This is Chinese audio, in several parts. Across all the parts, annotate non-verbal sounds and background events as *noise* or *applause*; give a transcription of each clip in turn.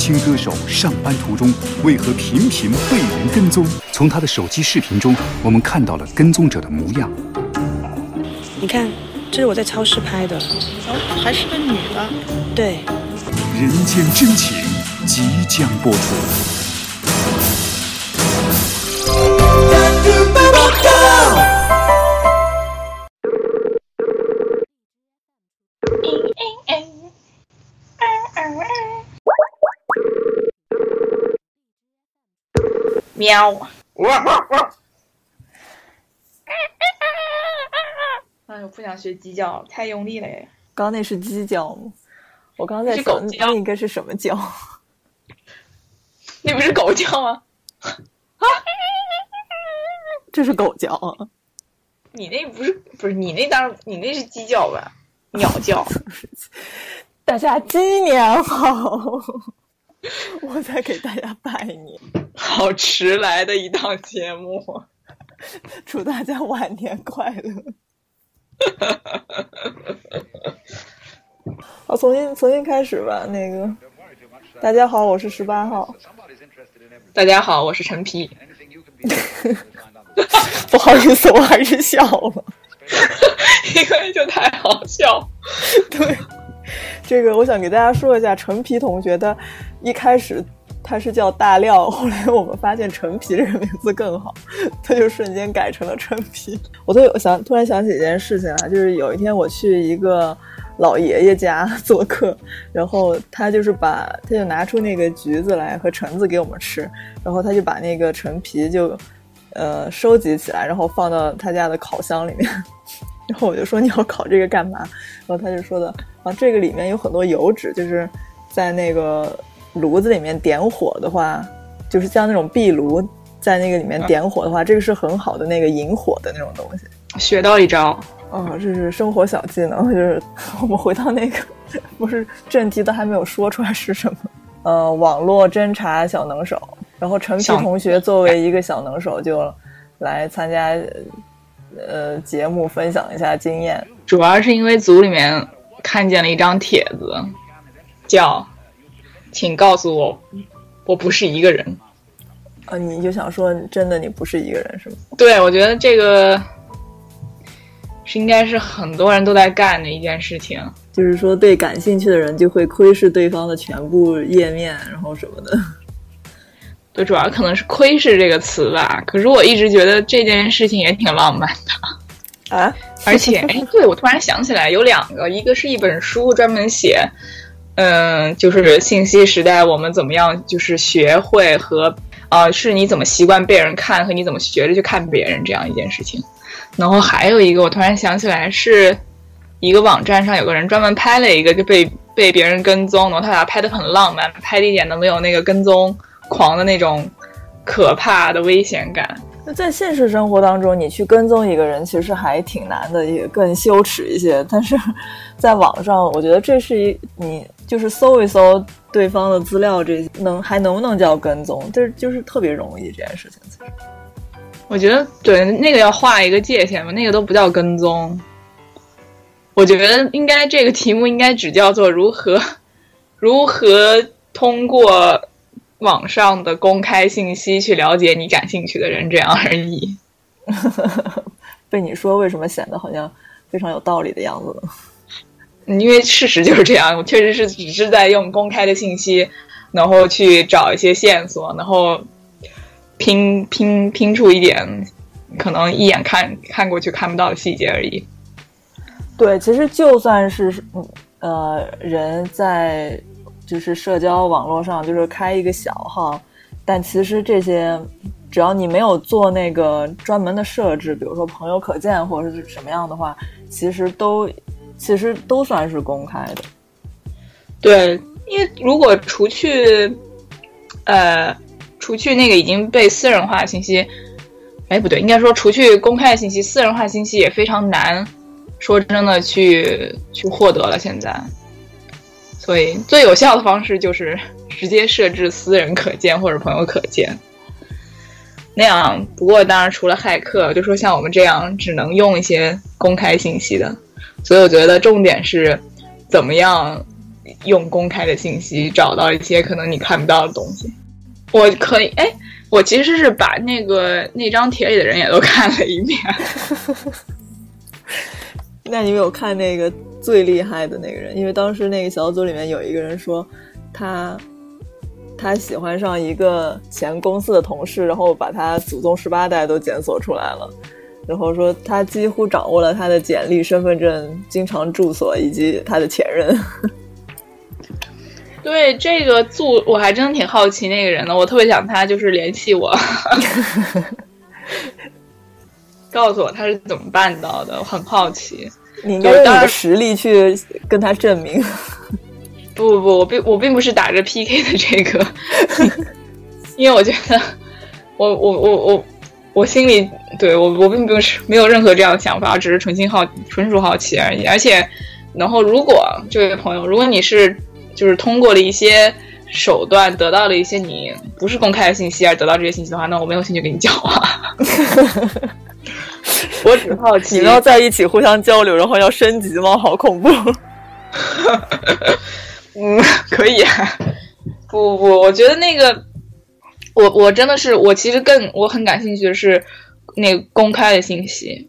轻歌手上班途中为何频频被人跟踪？从他的手机视频中，我们看到了跟踪者的模样。你看，这是我在超市拍的，哦，还是个女的。对，人间真情即将播出。喵！*laughs* 哎，我不想学鸡叫，太用力了耶。刚刚那是鸡叫吗？我刚刚在是狗想，叫那应该是什么叫？*laughs* 那不是狗叫吗？*laughs* 这是狗叫啊！你那不是不是你那当然你那是鸡叫吧？鸟叫。大家鸡年好！*laughs* 我在给大家拜年，好迟来的一档节目。*laughs* 祝大家晚年快乐。*laughs* 好，重新重新开始吧。那个，大家好，我是十八号。大家好，我是陈皮。不好意思，我还是笑了。因为就太好笑。对，*laughs* 这个我想给大家说一下，陈皮同学他一开始他是叫大料，后来我们发现陈皮这个名字更好，他就瞬间改成了陈皮。我都有想突然想起一件事情啊，就是有一天我去一个老爷爷家 *laughs* 做客，然后他就是把他就拿出那个橘子来和橙子给我们吃，然后他就把那个陈皮就呃收集起来，然后放到他家的烤箱里面。然后我就说你要烤这个干嘛？然后他就说的啊，这个里面有很多油脂，就是在那个炉子里面点火的话，就是像那种壁炉在那个里面点火的话，这个是很好的那个引火的那种东西。学到一招。哦，这是生活小技能，就是我们回到那个不是正题都还没有说出来是什么。呃，网络侦查小能手，然后陈皮同学作为一个小能手就来参加呃节目，分享一下经验。主要是因为组里面看见了一张帖子，叫“请告诉我，我不是一个人啊，你就想说真的你不是一个人是吗？”。对，我觉得这个是应该是很多人都在干的一件事情。就是说对感兴趣的人就会窥视对方的全部页面，然后什么的。对，主要可能是“窥视”这个词吧。可是我一直觉得这件事情也挺浪漫的。啊，*laughs* 而且，哎，对我突然想起来，有两个，一个是一本书，专门写，嗯，就是信息时代我们怎么样，就是学会和，呃，是你怎么习惯被人看和你怎么学着去看别人这样一件事情。然后还有一个，我突然想起来，是一个网站上有个人专门拍了一个就被被别人跟踪，然后他俩拍的很浪漫，拍的一点都没有那个跟踪狂的那种可怕的危险感。那在现实生活当中，你去跟踪一个人，其实还挺难的，也更羞耻一些。但是在网上，我觉得这是一你就是搜一搜对方的资料，这能还能不能叫跟踪？就是就是特别容易这件事情。我觉得对那个要画一个界限嘛，那个都不叫跟踪。我觉得应该这个题目应该只叫做如何如何通过网上的公开信息去了解你感兴趣的人这样而已。*laughs* 被你说，为什么显得好像非常有道理的样子因为事实就是这样，我确实是只是在用公开的信息，然后去找一些线索，然后拼拼拼出一点可能一眼看看过去看不到的细节而已。对，其实就算是嗯呃人在就是社交网络上就是开一个小号，但其实这些只要你没有做那个专门的设置，比如说朋友可见或者是什么样的话，其实都其实都算是公开的。对，因为如果除去呃除去那个已经被私人化的信息，哎不对，应该说除去公开的信息，私人化信息也非常难。说真的去，去获得了现在，所以最有效的方式就是直接设置私人可见或者朋友可见。那样，不过当然除了骇客，就说像我们这样只能用一些公开信息的，所以我觉得重点是怎么样用公开的信息找到一些可能你看不到的东西。我可以，哎，我其实是把那个那张帖里的人也都看了一遍。*laughs* 那你有看那个最厉害的那个人？因为当时那个小组里面有一个人说，他他喜欢上一个前公司的同事，然后把他祖宗十八代都检索出来了，然后说他几乎掌握了他的简历、身份证、经常住所以及他的前任。*laughs* 对这个组，我还真的挺好奇那个人的，我特别想他就是联系我。*laughs* 告诉我他是怎么办到的，我很好奇。你应该用你的实力去跟他证明。*laughs* 不不不，我并我并不是打着 PK 的这个，*laughs* 因为我觉得我我我我我心里对我我并不是没有任何这样的想法，只是纯心好纯属好奇而已。而且，然后如果这位朋友，如果你是就是通过了一些手段得到了一些你不是公开的信息而得到这些信息的话，那我没有兴趣跟你讲话。*laughs* 我只好奇，你们要在一起互相交流，然后要升级吗？好恐怖！*laughs* 嗯，可以。不不不，我觉得那个，我我真的是，我其实更我很感兴趣的是那个公开的信息。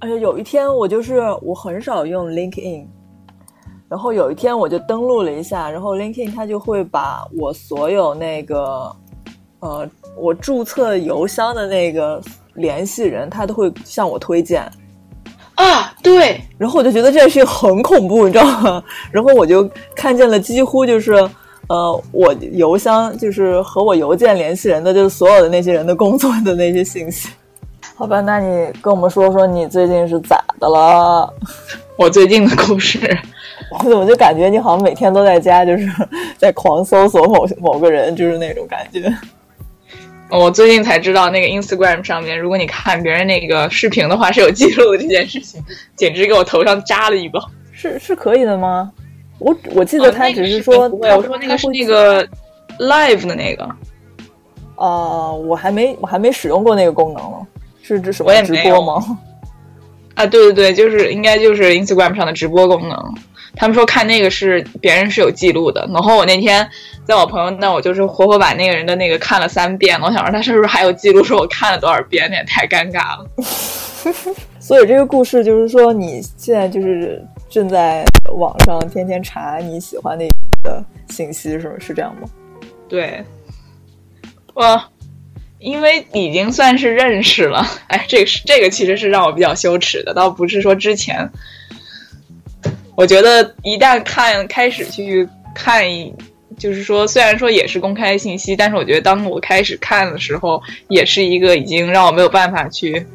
而且有一天，我就是我很少用 LinkedIn，然后有一天我就登录了一下，然后 LinkedIn 它就会把我所有那个呃我注册邮箱的那个。联系人他都会向我推荐啊，对，然后我就觉得这件事情很恐怖，你知道吗？然后我就看见了几乎就是呃，我邮箱就是和我邮件联系人的，就是所有的那些人的工作的那些信息。好吧，那你跟我们说说你最近是咋的了？我最近的故事，我怎么就感觉你好像每天都在家，就是 *laughs* 在狂搜索某某个人，就是那种感觉。我最近才知道，那个 Instagram 上面，如果你看别人那个视频的话，是有记录的这件事情，简直给我头上扎了一包。是是可以的吗？我我记得他只是说，不会，我说那个是那个 live 的那个。哦，我还没我还没使用过那个功能呢，是指什么直播吗？啊，对对对，就是应该就是 Instagram 上的直播功能。他们说看那个是别人是有记录的，然后我那天在我朋友那，我就是活活把那个人的那个看了三遍，我想说他是不是还有记录，说我看了多少遍，那也太尴尬了。所以这个故事就是说，你现在就是正在网上天天查你喜欢的的信息，是是这样吗？对，我因为已经算是认识了，哎，这个是这个其实是让我比较羞耻的，倒不是说之前。我觉得一旦看开始去看，就是说，虽然说也是公开信息，但是我觉得当我开始看的时候，也是一个已经让我没有办法去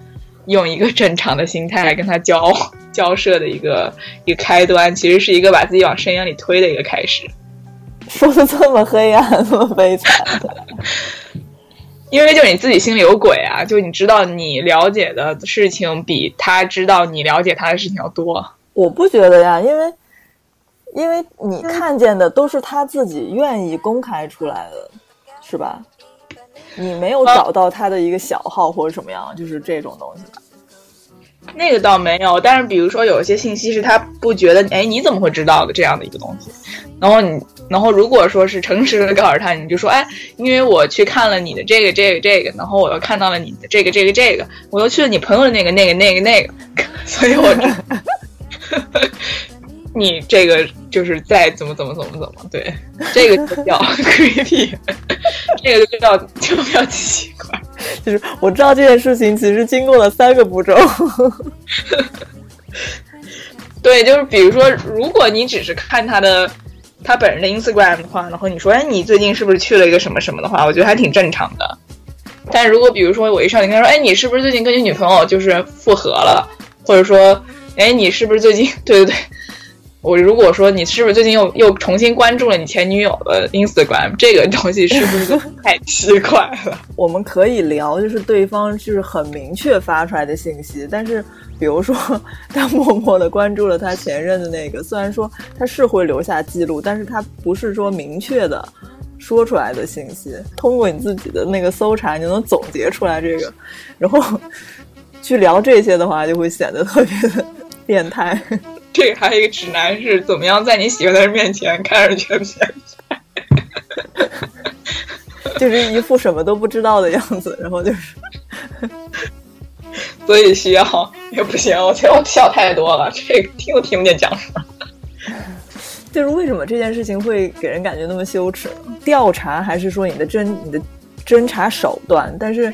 用一个正常的心态来跟他交交涉的一个一个开端，其实是一个把自己往深渊里推的一个开始。*laughs* 说的这么黑暗，这么悲惨，因为就是你自己心里有鬼啊，就你知道你了解的事情比他知道你了解他的事情要多。我不觉得呀，因为，因为你看见的都是他自己愿意公开出来的，是吧？你没有找到他的一个小号或者什么样，就是这种东西吧？那个倒没有，但是比如说有一些信息是他不觉得，哎，你怎么会知道的这样的一个东西？然后你，然后如果说是诚实的告诉他，你就说，哎，因为我去看了你的这个这个这个，然后我又看到了你的这个这个这个，我又去了你朋友的那个那个那个那个，*laughs* 所以我。*laughs* *laughs* 你这个就是再怎么怎么怎么怎么对，这个就叫 *laughs* creepy，*laughs* 这个就叫就比较奇怪。就是我知道这件事情其实经过了三个步骤。对，就是比如说，如果你只是看他的他本人的 Instagram 的话，然后你说，哎，你最近是不是去了一个什么什么的话，我觉得还挺正常的。但如果比如说我一上来跟他说，哎，你是不是最近跟你女朋友就是复合了，或者说。哎，你是不是最近？*laughs* 对对对，我如果说你是不是最近又又重新关注了你前女友的 Instagram，这个东西是不是太奇怪了？*laughs* 我们可以聊，就是对方就是很明确发出来的信息，但是比如说他默默的关注了他前任的那个，虽然说他是会留下记录，但是他不是说明确的说出来的信息。通过你自己的那个搜查，你就能总结出来这个，然后 *laughs* 去聊这些的话，就会显得特别的。变态，*laughs* 这个还有一个指南是怎么样在你喜欢的人面前看上去变态，*laughs* 就是一副什么都不知道的样子，然后就是，*laughs* 所以需要也不行，我觉得我笑太多了，这个听都听不见讲什么。就是为什么这件事情会给人感觉那么羞耻？调查还是说你的侦你的侦查手段？但是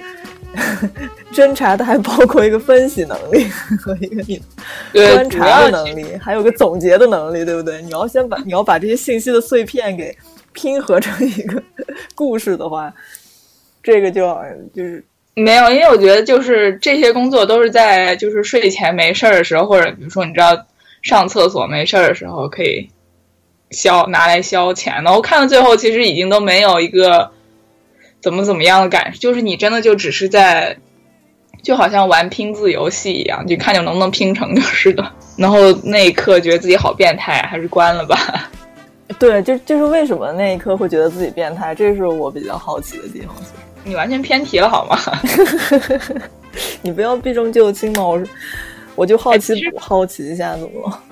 *laughs* 侦查它还包括一个分析能力 *laughs* 和一个你对，观察的能力，还有个总结的能力，对不对？你要先把你要把这些信息的碎片给拼合成一个故事的话，*laughs* 这个就就是没有，因为我觉得就是这些工作都是在就是睡前没事儿的时候，或者比如说你知道上厕所没事儿的时候可以消拿来消遣的。我看到最后其实已经都没有一个怎么怎么样的感受，就是你真的就只是在就好像玩拼字游戏一样，就看你能不能拼成就是的。然后那一刻觉得自己好变态，还是关了吧。对，就就是为什么那一刻会觉得自己变态，这是我比较好奇的地方。你完全偏题了好吗？*laughs* 你不要避重就轻嘛，我是我就好奇、哎好奇一下怎么了？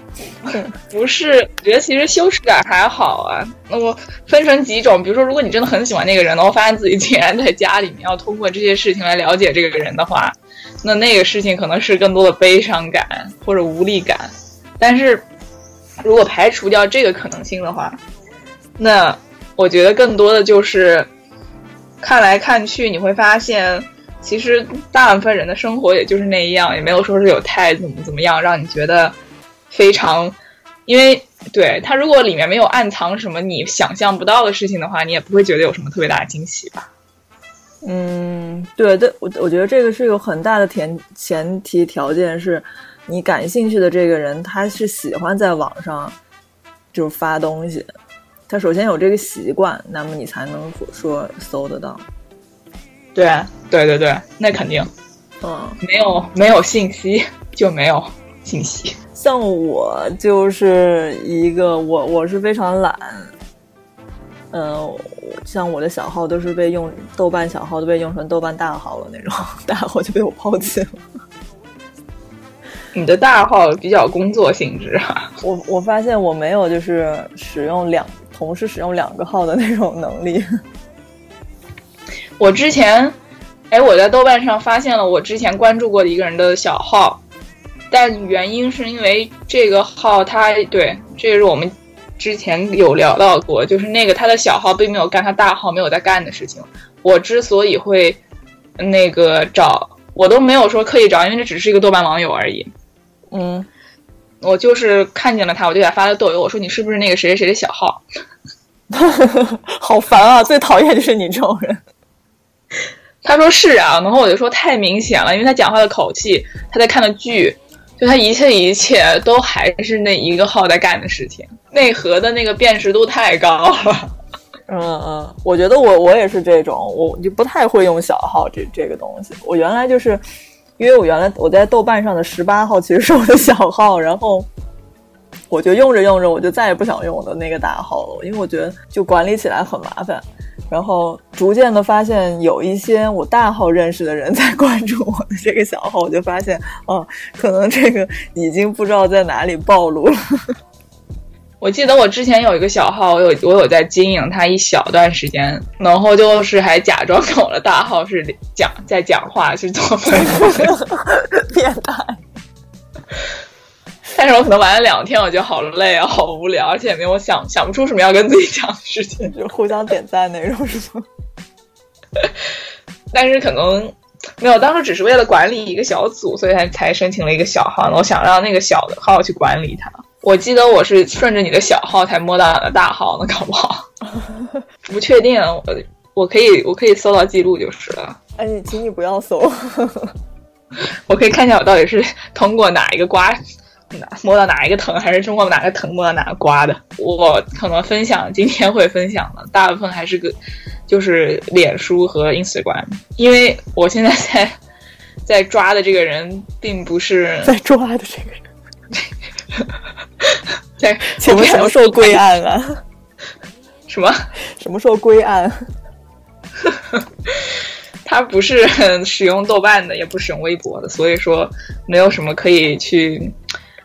*laughs* 不是，我觉得其实羞耻感还好啊。那我分成几种，比如说，如果你真的很喜欢那个人，然后发现自己竟然在家里面要通过这些事情来了解这个人的话，那那个事情可能是更多的悲伤感或者无力感。但是如果排除掉这个可能性的话，那我觉得更多的就是看来看去，你会发现，其实大部分人的生活也就是那样，也没有说是有太怎么怎么样，让你觉得非常，因为对他如果里面没有暗藏什么你想象不到的事情的话，你也不会觉得有什么特别大的惊喜吧。嗯，对对，我我觉得这个是有很大的前前提条件是，你感兴趣的这个人他是喜欢在网上就是发东西，他首先有这个习惯，那么你才能说搜得到。对对对对，那肯定嗯，没有没有信息就没有信息。像我就是一个我我是非常懒，嗯、像我的小号都是被用豆瓣小号都被用成豆瓣大号了那种，大号就被我抛弃了。*laughs* 你的大号比较工作性质啊，我我发现我没有就是使用两同时使用两个号的那种能力。*laughs* 我之前，哎，我在豆瓣上发现了我之前关注过的一个人的小号，但原因是因为这个号他对，这个是我们之前有聊到过，就是那个他的小号并没有干他大号没有在干的事情。我之所以会那个找，我都没有说刻意找，因为这只是一个豆瓣网友而已。嗯，我就是看见了他，我就给他发了豆邮，我说你是不是那个谁谁谁的小号？*laughs* 好烦啊！最讨厌就是你这种人。他说是啊，然后我就说太明显了，因为他讲话的口气，他在看的剧，就他一切一切都还是那一个号在干的事情，内核的那个辨识度太高了。*laughs* 嗯嗯，我觉得我我也是这种，我就不太会用小号这这个东西。我原来就是，因为我原来我在豆瓣上的十八号其实是我的小号，然后我就用着用着，我就再也不想用我的那个大号了，因为我觉得就管理起来很麻烦。然后逐渐的发现有一些我大号认识的人在关注我的这个小号，我就发现哦，可能这个已经不知道在哪里暴露了。*laughs* 我记得我之前有一个小号，我有我有在经营它一小段时间，然后就是还假装跟我的大号是讲在讲话，是做 *laughs* 朋友，变态。但是我可能玩了两天，我觉得好累啊，好无聊，而且也没有想想不出什么要跟自己讲的事情。就互相点赞那种是吗？*laughs* 但是可能没有，当时只是为了管理一个小组，所以才才申请了一个小号。我想让那个小的号去管理它。我记得我是顺着你的小号才摸到你的大号呢，搞不好 *laughs* 不确定。我我可以我可以搜到记录就是了。哎，你请你不要搜。*laughs* 我可以看一下我到底是通过哪一个瓜哪摸到哪一个疼，还是通过哪个疼摸到哪个瓜的。我可能分享今天会分享的大部分还是个就是脸书和 Instagram，因为我现在在在抓的这个人并不是 *laughs* 在抓的这个人，*laughs* 在 *laughs* 请问什么时候归案啊？什么？什么时候归案？他不是使用豆瓣的，也不使用微博的，所以说没有什么可以去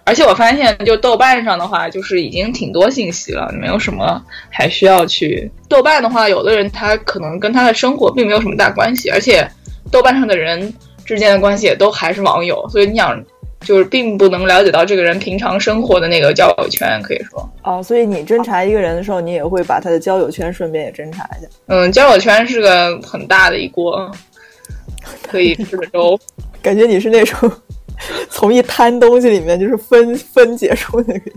而且我发现，就豆瓣上的话，就是已经挺多信息了，没有什么还需要去。豆瓣的话，有的人他可能跟他的生活并没有什么大关系，而且豆瓣上的人之间的关系也都还是网友，所以你想，就是并不能了解到这个人平常生活的那个交友圈，可以说。哦，所以你侦查一个人的时候，你也会把他的交友圈顺便也侦查一下。嗯，交友圈是个很大的一锅可以吃的粥，*laughs* 感觉你是那种。从一摊东西里面就是分分解出那个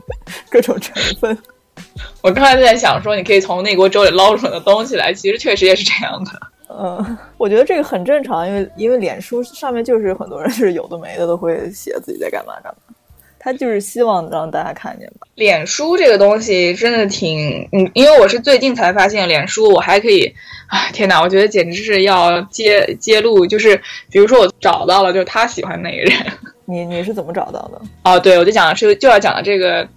各种成分。*laughs* 我刚才在想说，你可以从那锅粥里捞出来的东西来，其实确实也是这样的。嗯，我觉得这个很正常，因为因为脸书上面就是很多人是有的没的都会写自己在干嘛干嘛，他就是希望让大家看见吧。脸书这个东西真的挺……嗯，因为我是最近才发现脸书，我还可以……啊，天哪，我觉得简直是要揭揭露，就是比如说我找到了，就是他喜欢那个人。你你是怎么找到的？哦，对，我就讲的是就要讲的这个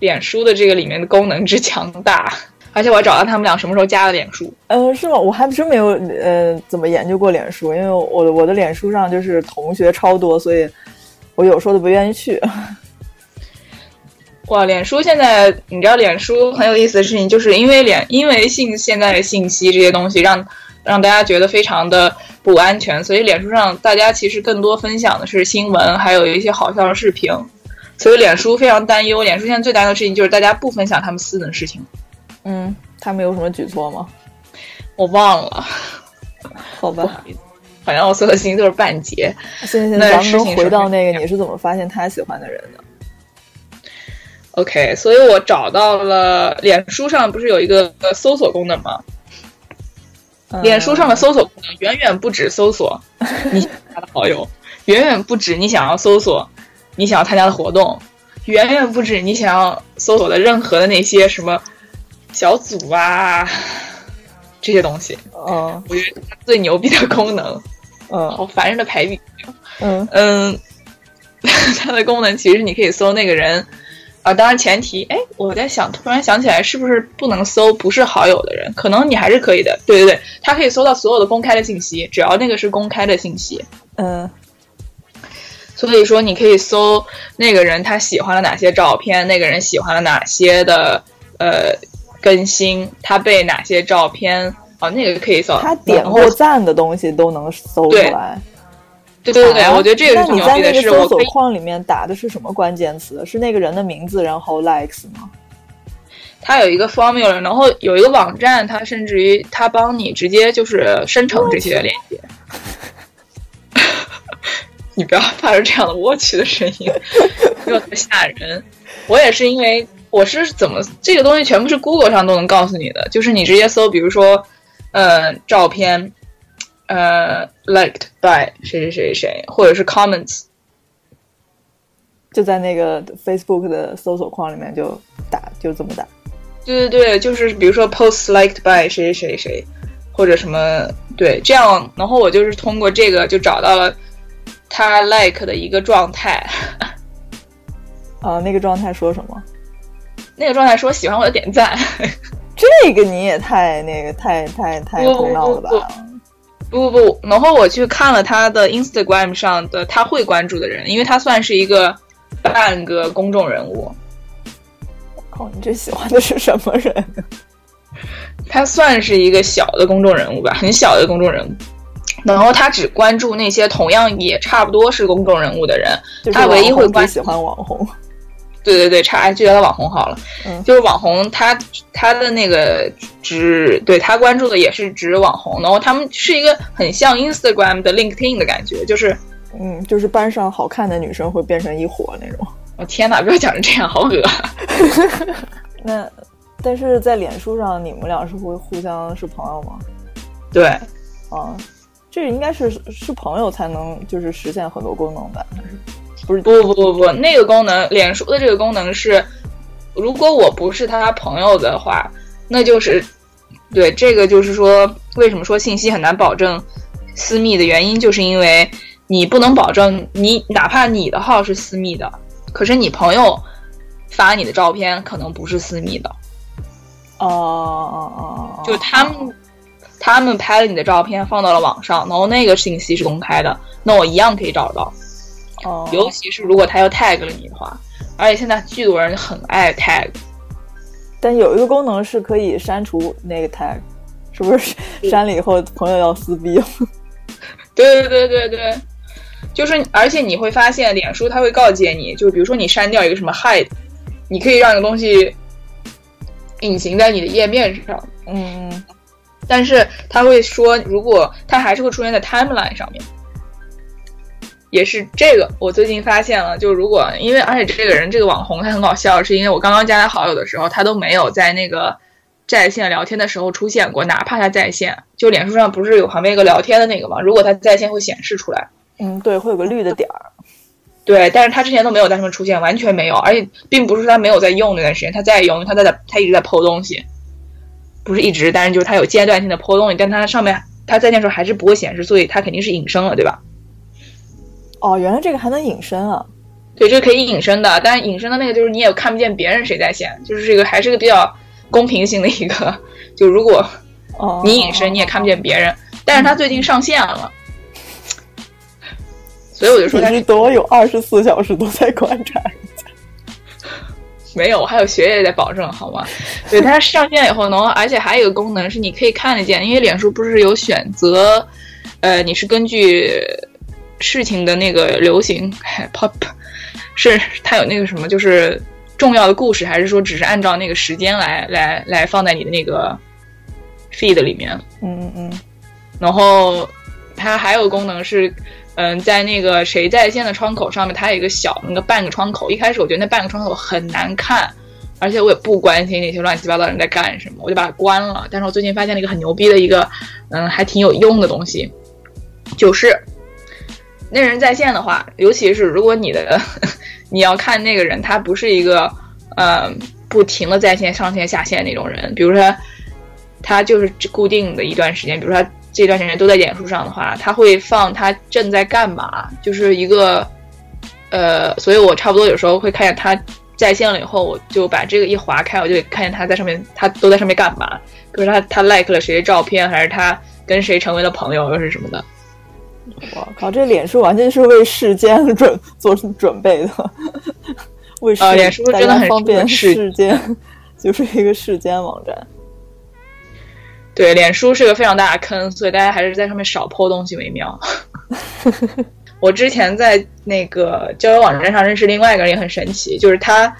脸书的这个里面的功能之强大，而且我要找到他们俩什么时候加的脸书。嗯，是吗？我还真没有呃怎么研究过脸书，因为我我的脸书上就是同学超多，所以我有时候都不愿意去。*laughs* 哇，脸书现在你知道，脸书很有意思的事情，就是因为脸因为信现在的信息这些东西让。让大家觉得非常的不安全，所以脸书上大家其实更多分享的是新闻，还有一些好笑的视频。所以脸书非常担忧，脸书现在最担忧的事情就是大家不分享他们私人的事情。嗯，他们有什么举措吗？我忘了。好吧，好像我所有的信息都是半截。行行，咱们回到那个，你是怎么发现他喜欢的人的？OK，所以我找到了脸书上不是有一个搜索功能吗？脸书上的搜索功能远远不止搜索 *laughs* 你加的好友，远远不止你想要搜索你想要参加的活动，远远不止你想要搜索的任何的那些什么小组啊这些东西。嗯，我觉得最牛逼的功能，嗯，好烦人的排比。嗯嗯，*laughs* 它的功能其实你可以搜那个人。啊，当然前提，哎，我在想，突然想起来，是不是不能搜不是好友的人？可能你还是可以的。对对对，他可以搜到所有的公开的信息，只要那个是公开的信息。嗯，所以说你可以搜那个人他喜欢了哪些照片，那个人喜欢了哪些的呃更新，他被哪些照片哦，那个可以搜。他点过赞的东西都能搜出来。对对对，我觉得这个是你在那个搜索框里面打的是什么关键词？是那个人的名字，然后 likes 吗？它有一个 formula，然后有一个网站，它甚至于它帮你直接就是生成这些链接。*laughs* 你不要发出这样的我去的声音，有点吓人。我也是因为我是怎么这个东西全部是 Google 上都能告诉你的，就是你直接搜，比如说呃照片。呃，liked by 谁谁谁谁，或者是 comments，就在那个 Facebook 的搜索框里面就打，就这么打。对对对，就是比如说 post liked by 谁谁谁谁，或者什么对，这样，然后我就是通过这个就找到了他 like 的一个状态。啊，那个状态说什么？*laughs* 那个状态说喜欢我的点赞。*laughs* 这个你也太那个太太太胡闹了吧？不不不，然后我去看了他的 Instagram 上的他会关注的人，因为他算是一个半个公众人物。靠，你最喜欢的是什么人？他算是一个小的公众人物吧，很小的公众人物。然后他只关注那些同样也差不多是公众人物的人，他唯一会关喜欢网红。对对对，差就叫他网红好了。嗯，就是网红，他他的那个只对他关注的也是指网红，然后他们是一个很像 Instagram 的 LinkedIn 的感觉，就是嗯，就是班上好看的女生会变成一伙那种。我天哪，不要讲成这样，好恶 *laughs* 那但是在脸书上，你们俩是会互相是朋友吗？对，啊，这应该是是朋友才能就是实现很多功能吧？还是？不是不不不不，那个功能，脸书的这个功能是，如果我不是他朋友的话，那就是，对这个就是说，为什么说信息很难保证私密的原因，就是因为你不能保证你哪怕你的号是私密的，可是你朋友发你的照片可能不是私密的。哦哦哦，就他们他们拍了你的照片放到了网上，然后那个信息是公开的，那我一样可以找到。哦，尤其是如果他要 tag 了你的话，而且现在巨多人很爱 tag，但有一个功能是可以删除那个 tag，是不是删了以后朋友要撕逼？*laughs* 了？对对对对对，就是而且你会发现，脸书它会告诫你，就比如说你删掉一个什么 hide，你可以让一个东西隐形在你的页面上，嗯，但是他会说，如果它还是会出现在 timeline 上面。也是这个，我最近发现了，就如果因为而且这个人这个网红他很搞笑，是因为我刚刚加他好友的时候，他都没有在那个在线聊天的时候出现过，哪怕他在线，就脸书上不是有旁边一个聊天的那个吗？如果他在线会显示出来，嗯，对，会有个绿的点儿，对，但是他之前都没有在上面出现，完全没有，而且并不是他没有在用那段时间，他在用，他在他一直在剖东西，不是一直，但是就是他有阶段性的剖东西，但他上面他在线时候还是不会显示，所以他肯定是隐身了，对吧？哦，原来这个还能隐身啊！对，这个可以隐身的，但是隐身的那个就是你也看不见别人谁在线，就是这个还是个比较公平性的一个。就如果你隐身，你也看不见别人。但是他最近上线了，所以我就说他是多有二十四小时都在观察人家。*laughs* 没有，我还有学业在保证，好吗？对，它上线以后能，而且还有一个功能是你可以看得见，因为脸书不是有选择，呃，你是根据。事情的那个流行，pop，是它有那个什么，就是重要的故事，还是说只是按照那个时间来来来放在你的那个 feed 里面？嗯嗯嗯。然后它还有功能是，嗯，在那个谁在线的窗口上面，它有一个小那个半个窗口。一开始我觉得那半个窗口很难看，而且我也不关心那些乱七八糟人在干什么，我就把它关了。但是我最近发现了一个很牛逼的一个，嗯，还挺有用的东西，就是。那人在线的话，尤其是如果你的 *laughs* 你要看那个人，他不是一个呃不停的在线上线下线那种人，比如说他就是固定的一段时间，比如说他这段时间都在脸书上的话，他会放他正在干嘛，就是一个呃，所以我差不多有时候会看见他在线了以后，我就把这个一划开，我就看见他在上面，他都在上面干嘛，比如他他 like 了谁的照片，还是他跟谁成为了朋友，又是什么的。我靠，这脸书完全是为世间准做准备的，*laughs* 为世脸书真的很方便世间，*laughs* 就是一个世间网站。对，脸书是个非常大的坑，所以大家还是在上面少泼东西为妙。*laughs* 我之前在那个交友网站上认识另外一个人，也很神奇，就是他。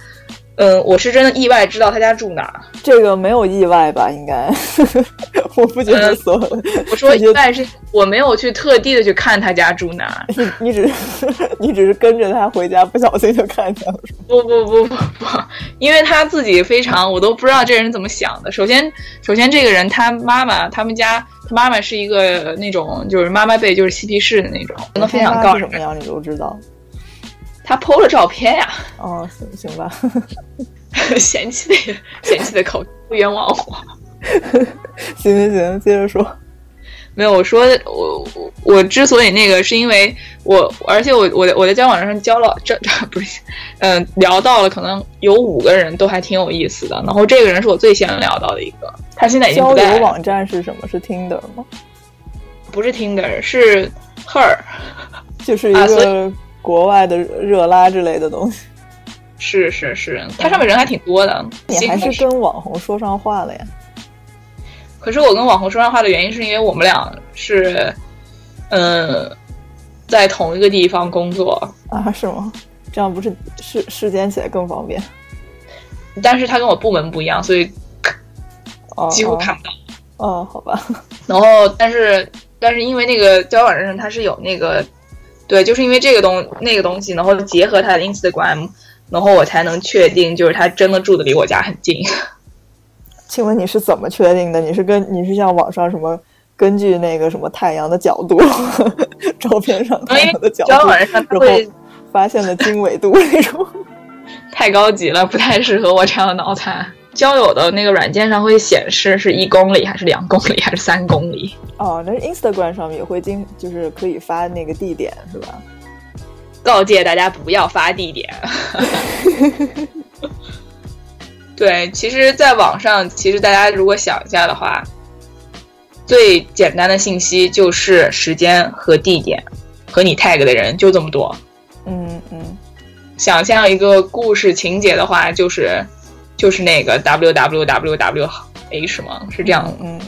嗯，我是真的意外知道他家住哪。这个没有意外吧？应该，*laughs* 我不觉得所有。我说意外是我没有去特地的去看他家住哪。你你只是你只是跟着他回家，不小心就看见了。不不不不不，因为他自己非常，我都不知道这人怎么想的。首先首先这个人他妈妈他们家他妈妈是一个那种就是妈妈辈就是嬉皮士的那种，真的非常高。什么样你都知道。他 PO 了照片呀！哦，行行吧，*laughs* 嫌弃的嫌弃的口不冤枉我。*laughs* 行行行，接着说。没有，我说我我之所以那个，是因为我，而且我我我在交友网上交了这这 *laughs* 不是，嗯，聊到了可能有五个人都还挺有意思的，然后这个人是我最先聊到的一个，他现在已经交友网站是什么？是 Tinder 吗？不是 Tinder，是 Her，就是一个。国外的热拉之类的东西，是是是，它上面人还挺多的。你还是跟网红说上话了呀？可是我跟网红说上话的原因，是因为我们俩是，嗯，在同一个地方工作啊？是吗？这样不是世世间起来更方便？但是他跟我部门不一样，所以几乎看不到。哦，好吧。然后，但是但是因为那个交友网站上它是有那个。对，就是因为这个东那个东西，然后结合他的 Instagram，然后我才能确定，就是他真的住的离我家很近。*laughs* 请问你是怎么确定的？你是跟你是像网上什么根据那个什么太阳的角度，*laughs* 照片上太阳的角度，然后发现了经纬度那种？*laughs* 太高级了，不太适合我这样的脑残。交友的那个软件上会显示是一公里还是两公里还是三公里？哦，那 Instagram 上面也会经，就是可以发那个地点是吧？告诫大家不要发地点。*laughs* 对，其实，在网上，其实大家如果想一下的话，最简单的信息就是时间和地点，和你 tag 的人就这么多。嗯嗯。想象一个故事情节的话，就是就是那个 w w w w h 吗？是这样，嗯，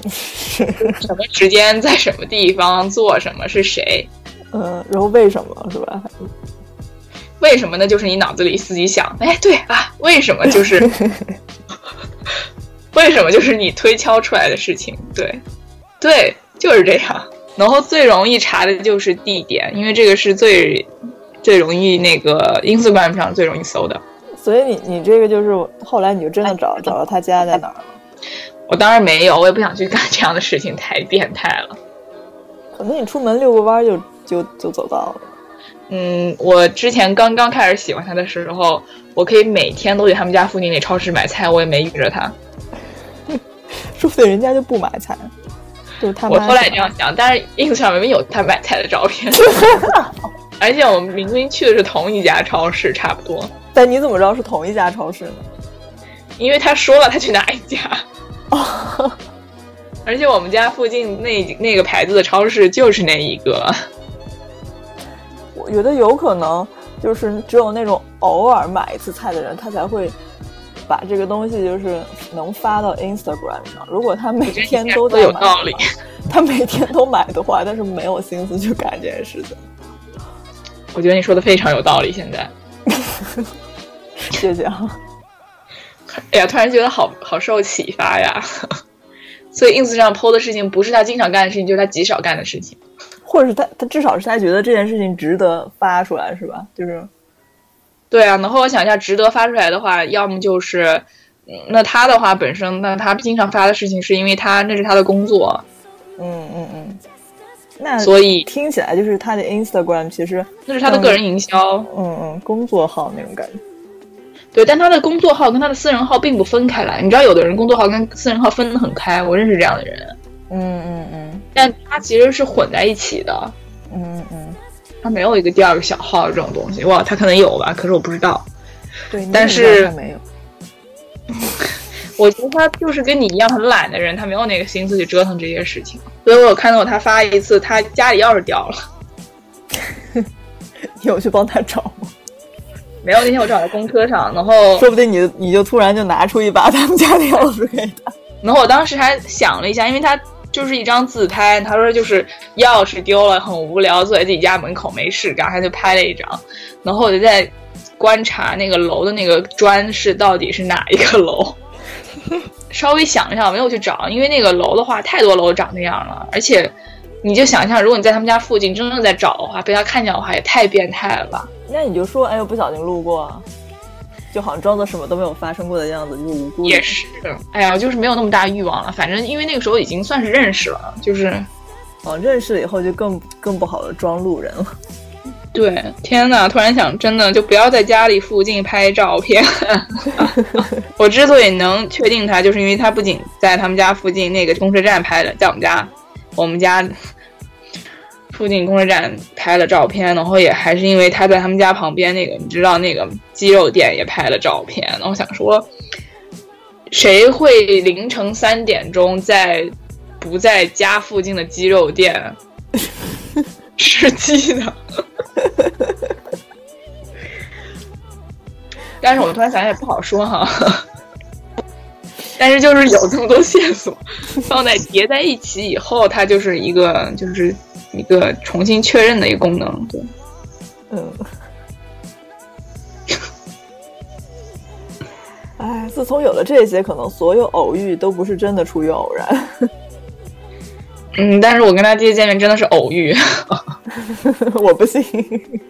什么时间在什么地方做什么是谁？嗯，然后为什么是吧？为什么呢？就是你脑子里自己想，哎，对啊，为什么就是 *laughs* 为什么就是你推敲出来的事情？对，对，就是这样。然后最容易查的就是地点，因为这个是最最容易那个 Instagram 上最容易搜的。所以你你这个就是后来你就真的找找到他家在哪儿了？我当然没有，我也不想去干这样的事情，太变态了。可能你出门遛个弯就就就走到了。嗯，我之前刚刚开始喜欢他的时候，我可以每天都去他们家附近那超市买菜，我也没遇着他。*laughs* 说不定人家就不买菜，就是他。我后来这样想，但是 ins 上明明有他买菜的照片，*laughs* 而且我们明明去的是同一家超市，差不多。但你怎么知道是同一家超市呢？因为他说了他去哪一家。哦。*laughs* 而且我们家附近那那个牌子的超市就是那一个。我觉得有可能就是只有那种偶尔买一次菜的人，他才会把这个东西就是能发到 Instagram 上。如果他每天都在买，*laughs* 他每天都买的话，但是没有心思去干这件事情。我觉得你说的非常有道理。现在，谢谢啊。哎呀，突然觉得好好受启发呀。*laughs* 所以 ins 上 PO 的事情不是他经常干的事情，就是他极少干的事情。或者是他，他至少是他觉得这件事情值得发出来，是吧？就是，对啊。然后我想一下，值得发出来的话，要么就是，那他的话本身，那他经常发的事情，是因为他那是他的工作。嗯嗯嗯。那所以听起来就是他的 Instagram 其实那是他的个人营销。嗯嗯，工作号那种感觉。对，但他的工作号跟他的私人号并不分开来。你知道，有的人工作号跟私人号分得很开，我认识这样的人。嗯嗯嗯，但他其实是混在一起的。嗯嗯，他没有一个第二个小号这种东西。哇，他可能有吧，可是我不知道。对，但是没有。我觉得他就是跟你一样很懒的人，他没有那个心思去折腾这些事情。所以我有看到他发一次，他家里钥匙掉了。*laughs* 你有去帮他找吗？没有，那天我找在公车上，然后说不定你你就突然就拿出一把他们家的钥匙给他。*laughs* 然后我当时还想了一下，因为他。就是一张自拍，他说就是钥匙丢了，很无聊，坐在自己家门口没事干，他就拍了一张。然后我就在观察那个楼的那个砖是到底是哪一个楼。稍微想一下，没有去找，因为那个楼的话，太多楼长那样了。而且你就想象，如果你在他们家附近真正在找的话，被他看见的话，也太变态了吧？那你就说，哎呦，不小心路过。就好像装作什么都没有发生过的样子，就是无辜。也是，哎呀，就是没有那么大欲望了。反正因为那个时候已经算是认识了，就是，哦，认识了以后就更更不好的装路人了。对，天呐，突然想，真的就不要在家里附近拍照片。*laughs* 我之所以能确定他，就是因为他不仅在他们家附近那个公车站拍的，在我们家，我们家。附近公车站拍了照片，然后也还是因为他在他们家旁边那个，你知道那个鸡肉店也拍了照片。然后想说，谁会凌晨三点钟在不在家附近的鸡肉店吃鸡的？*laughs* 但是我突然想想也不好说哈。但是就是有这么多线索放在叠在一起以后，它就是一个就是。一个重新确认的一个功能，对，嗯，*laughs* 哎，自从有了这些，可能所有偶遇都不是真的出于偶然。嗯，但是我跟他第一次见面真的是偶遇，*laughs* 我不信。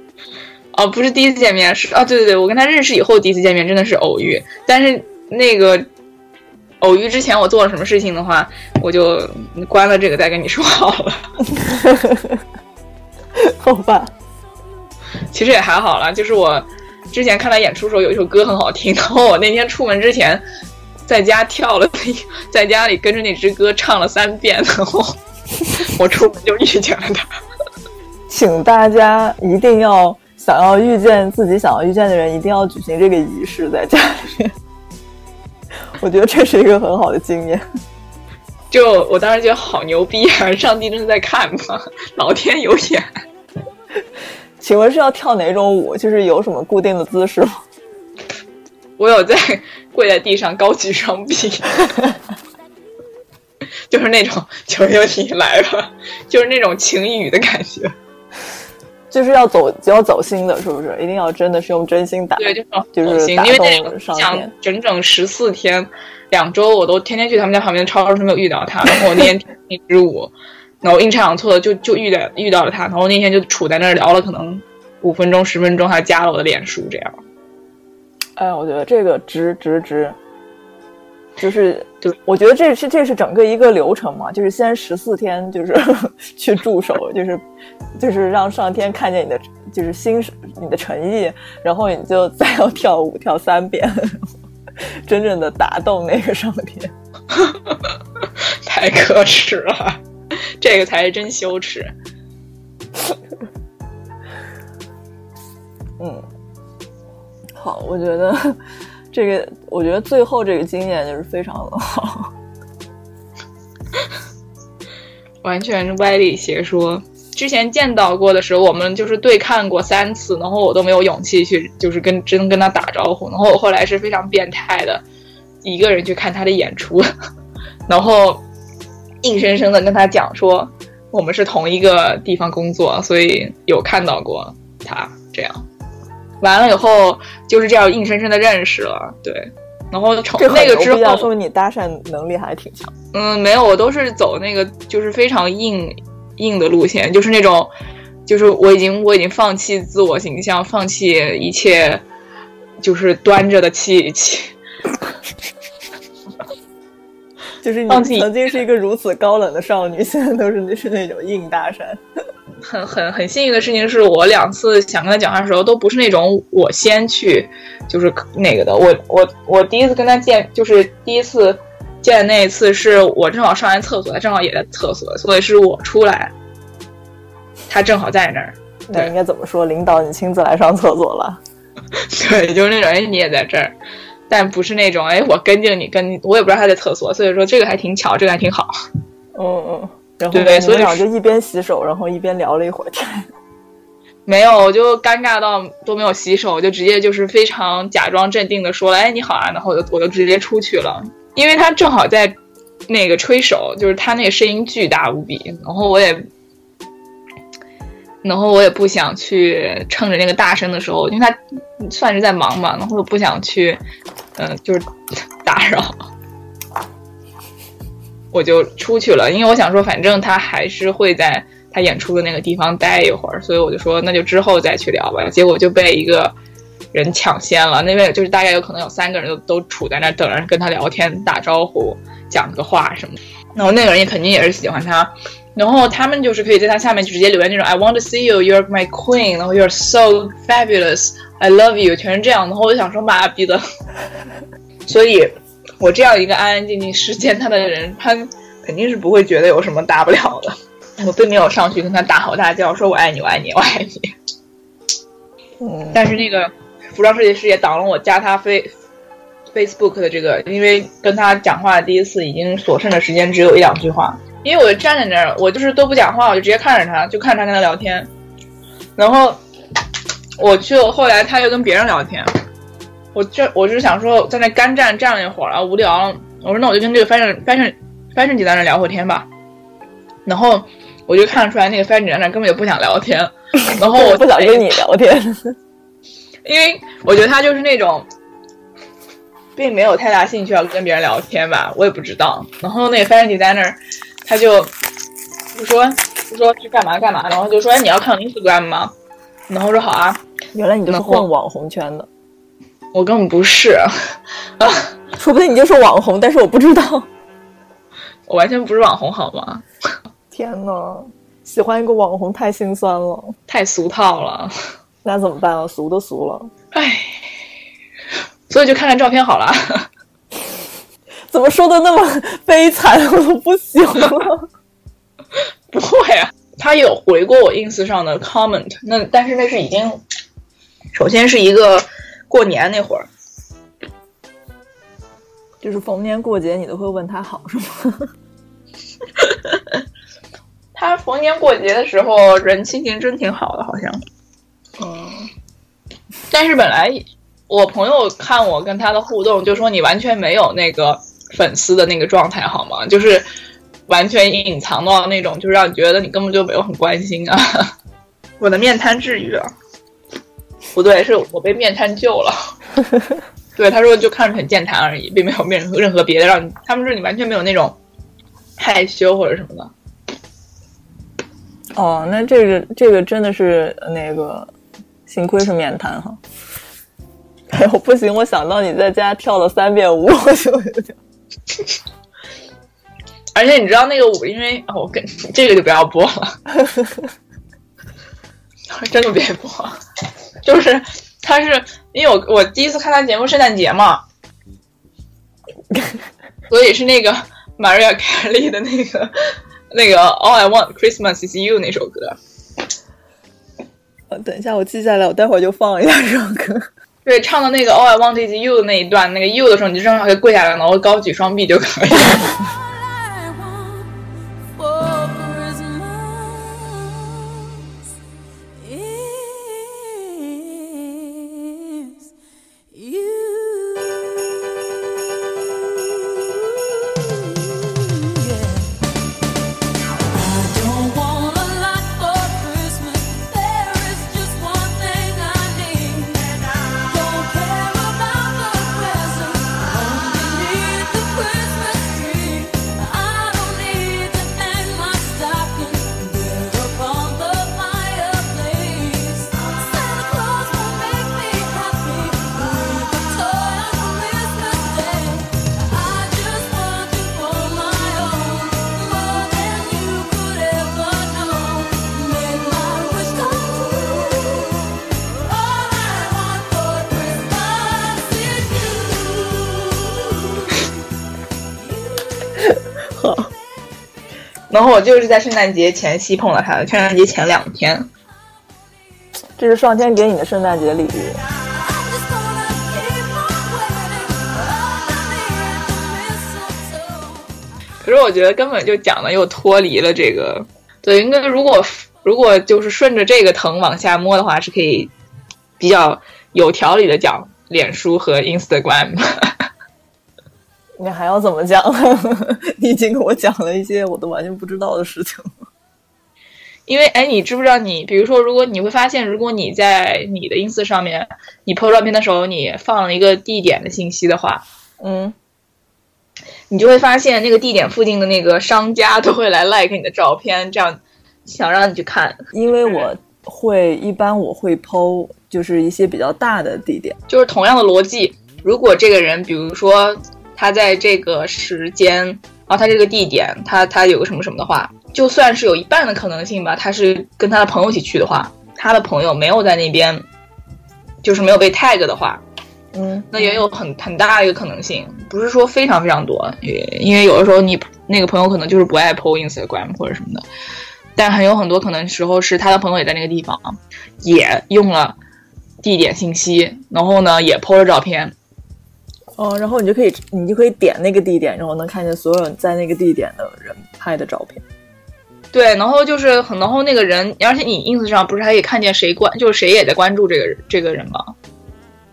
*laughs* 哦，不是第一次见面，是哦，对对对，我跟他认识以后第一次见面真的是偶遇，但是那个。偶遇之前我做了什么事情的话，我就关了这个再跟你说好了。*laughs* 好吧，其实也还好啦，就是我之前看他演出时候有一首歌很好听，然后我那天出门之前在家跳了，在家里跟着那支歌唱了三遍，然后 *laughs* 我出门就遇见了他。请大家一定要想要遇见自己想要遇见的人，一定要举行这个仪式在家里面。我觉得这是一个很好的经验，就我当时觉得好牛逼啊！上帝真的在看吗？老天有眼。请问是要跳哪种舞？就是有什么固定的姿势吗？我有在跪在地上高举双臂，*laughs* 就是那种求求你来吧，就是那种情语的感觉。*laughs* 就是要走，要走心的，是不是？一定要真的是用真心打，对，就是就是打动上天。整整十四天，两周我都天天去他们家旁边的超市，没有遇到他。然后我那天一支舞，然后阴差阳错的就就遇到遇到了他。然后那天就杵在那儿聊了可能五分钟十分钟，还加了我的脸书，这样。哎，我觉得这个值值值。就是，就我觉得这是这是整个一个流程嘛，就是先十四天，*laughs* 就是去驻守，就是就是让上天看见你的，就是心你的诚意，然后你就再要跳舞跳三遍，*laughs* 真正的打动那个上天。*laughs* 太可耻了，这个才是真羞耻。嗯，好，我觉得。这个我觉得最后这个经验就是非常的好，*laughs* 完全歪理邪说。之前见到过的时候，我们就是对看过三次，然后我都没有勇气去，就是跟真跟他打招呼。然后我后来是非常变态的，一个人去看他的演出，*laughs* 然后硬生生的跟他讲说，我们是同一个地方工作，所以有看到过他这样。完了以后就是这样硬生生的认识了，对，然后从那个之后，说明你搭讪能力还挺强。嗯，没有，我都是走那个就是非常硬硬的路线，就是那种，就是我已经我已经放弃自我形象，放弃一切，就是端着的气气。*laughs* 就是你曾经是一个如此高冷的少女，现在都是是那种硬搭讪。很很很幸运的事情是我两次想跟他讲话的时候都不是那种我先去，就是那个的。我我我第一次跟他见，就是第一次见的那一次是我正好上完厕所，他正好也在厕所，所以是我出来，他正好在那儿。那应该怎么说？领导，你亲自来上厕所了？*laughs* 对，就是那种哎，你也在这儿，但不是那种哎，我跟着你跟，我也不知道他在厕所，所以说这个还挺巧，这个还挺好。嗯嗯。对，所以俩就一边洗手，然后一边聊了一会儿天。*laughs* 没有，我就尴尬到都没有洗手，就直接就是非常假装镇定的说了：“哎，你好啊。”然后我就我就直接出去了，因为他正好在那个吹手，就是他那个声音巨大无比，然后我也，然后我也不想去趁着那个大声的时候，因为他算是在忙嘛，然后我不想去，嗯，就是 *laughs* 打扰。我就出去了，因为我想说，反正他还是会在他演出的那个地方待一会儿，所以我就说那就之后再去聊吧。结果就被一个人抢先了，那边就是大概有可能有三个人都都处在那等着跟他聊天、打招呼、讲个话什么。然后那个人也肯定也是喜欢他，然后他们就是可以在他下面直接留言那种 I want to see you, you're my queen，然后 you're so fabulous, I love you，全是这样。然后我就想说妈逼的，*laughs* 所以。我这样一个安安静静实践他的人，他肯定是不会觉得有什么大不了的。我并没有上去跟他大吼大叫，说我爱你，我爱你，我爱你。嗯。但是那个服装设计师也挡了我加他飞 Facebook 的这个，因为跟他讲话第一次已经所剩的时间只有一两句话。因为我站在那儿，我就是都不讲话，我就直接看着他，就看他跟他聊天。然后我就后来他又跟别人聊天。我就我就是想说，在那干站站了一会儿啊，无聊。我说那我就跟这个 fashion fashion fashion 姐在那聊会天吧。然后我就看得出来，那个 fashion 姐在那根本就不想聊天。然后我 *laughs* 不想跟你聊天，*laughs* 因为我觉得他就是那种，并没有太大兴趣要跟别人聊天吧，我也不知道。然后那个 fashion 姐在那儿，他就就说就说去干嘛干嘛，然后就说哎你要看 Instagram 吗？然后说好啊。原来你就是混网红圈的。我根本不是啊，说不定你就是网红，但是我不知道。*laughs* 我完全不是网红，好吗？天呐，喜欢一个网红太心酸了，太俗套了。那怎么办啊？俗都俗了，唉。所以就看看照片好了。怎么说的那么悲惨？我都不喜欢了。*laughs* 不会啊，他有回过我 ins 上的 comment，那但是那是已经，首先是一个。过年那会儿，就是逢年过节你都会问他好是吗？*laughs* 他逢年过节的时候人心情真挺好的，好像。嗯但是本来我朋友看我跟他的互动，就说你完全没有那个粉丝的那个状态，好吗？就是完全隐藏到那种，就是让你觉得你根本就没有很关心啊。*laughs* 我的面瘫治愈了，不对，是我被面瘫救了。*laughs* 对，他说就看着很健谈而已，并没有面任何别的让你。他们说你完全没有那种害羞或者什么的。哦，那这个这个真的是那个，幸亏是面瘫哈。哎呦，不行，我想到你在家跳了三遍舞，我就有点。*laughs* 而且你知道那个舞，因为哦，跟这个就不要播了，*laughs* 真的别播。就是他是因为我我第一次看他节目圣诞节嘛，*laughs* 所以是那个 Maria Carey 的那个。那个 All I Want Christmas Is You 那首歌，呃，等一下，我记下来，我待会儿就放一下这首歌。*laughs* 对，唱的那个 All I Want Is You 的那一段，那个 You 的时候，你就正好可以跪下来，然后高举双臂就可以。*laughs* 然后我就是在圣诞节前夕碰到他的，圣诞节前两天。这是上天给你的圣诞节礼物。可是我觉得根本就讲的又脱离了这个。对，应该如果如果就是顺着这个藤往下摸的话，是可以比较有条理的讲脸书和 Instagram。你还要怎么讲？*laughs* 你已经跟我讲了一些我都完全不知道的事情。因为，哎，你知不知道？你比如说，如果你会发现，如果你在你的 ins 上面，你 po 照片的时候，你放了一个地点的信息的话，嗯，你就会发现那个地点附近的那个商家都会来 like 你的照片，这样想让你去看。因为我会一般我会 po 就是一些比较大的地点，就是同样的逻辑。如果这个人，比如说。他在这个时间，然后他这个地点，他他有个什么什么的话，就算是有一半的可能性吧。他是跟他的朋友一起去的话，他的朋友没有在那边，就是没有被 tag 的话，嗯，那也有很很大的一个可能性，不是说非常非常多，因为有的时候你那个朋友可能就是不爱 po Instagram 或者什么的，但很有很多可能时候是他的朋友也在那个地方，也用了地点信息，然后呢也 po 了照片。哦，然后你就可以，你就可以点那个地点，然后能看见所有在那个地点的人拍的照片。对，然后就是很，然后那个人，而且你 ins 上不是还可以看见谁关，就是谁也在关注这个这个人吗？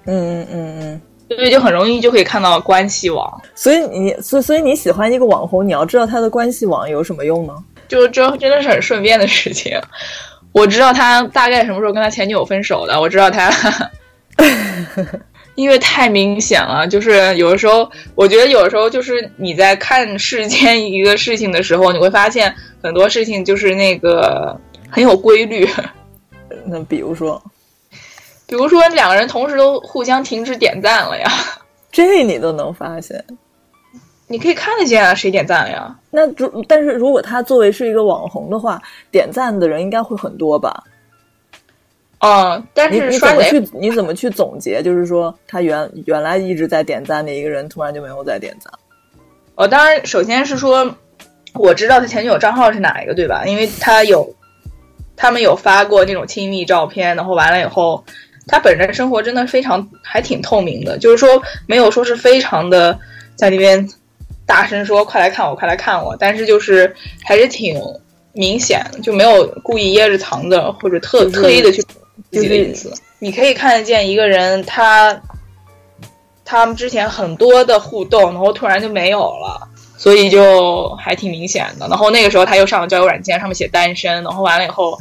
嗯嗯嗯嗯，所以就很容易就可以看到关系网。所以你，所所以你喜欢一个网红，你要知道他的关系网有什么用呢？就这真的是很顺便的事情。我知道他大概什么时候跟他前女友分手的，我知道他。因为太明显了，就是有的时候，我觉得有的时候就是你在看世间一个事情的时候，你会发现很多事情就是那个很有规律。*laughs* 那比如说，比如说两个人同时都互相停止点赞了呀，这你都能发现？你可以看得见啊，谁点赞了呀？那如但是如果他作为是一个网红的话，点赞的人应该会很多吧？哦，但是你怎么去你怎么去总结？就是说，他原原来一直在点赞的一个人，突然就没有再点赞。哦，当然，首先是说，我知道他前女友账号是哪一个，对吧？因为他有，他们有发过那种亲密照片，然后完了以后，他本人生活真的非常还挺透明的，就是说没有说是非常的在那边大声说快来看我，快来看我，但是就是还是挺明显，就没有故意掖着藏着或者特特意的去。就是你可以看得见一个人他他们之前很多的互动，然后突然就没有了，所以就还挺明显的。然后那个时候他又上了交友软件，上面写单身，然后完了以后，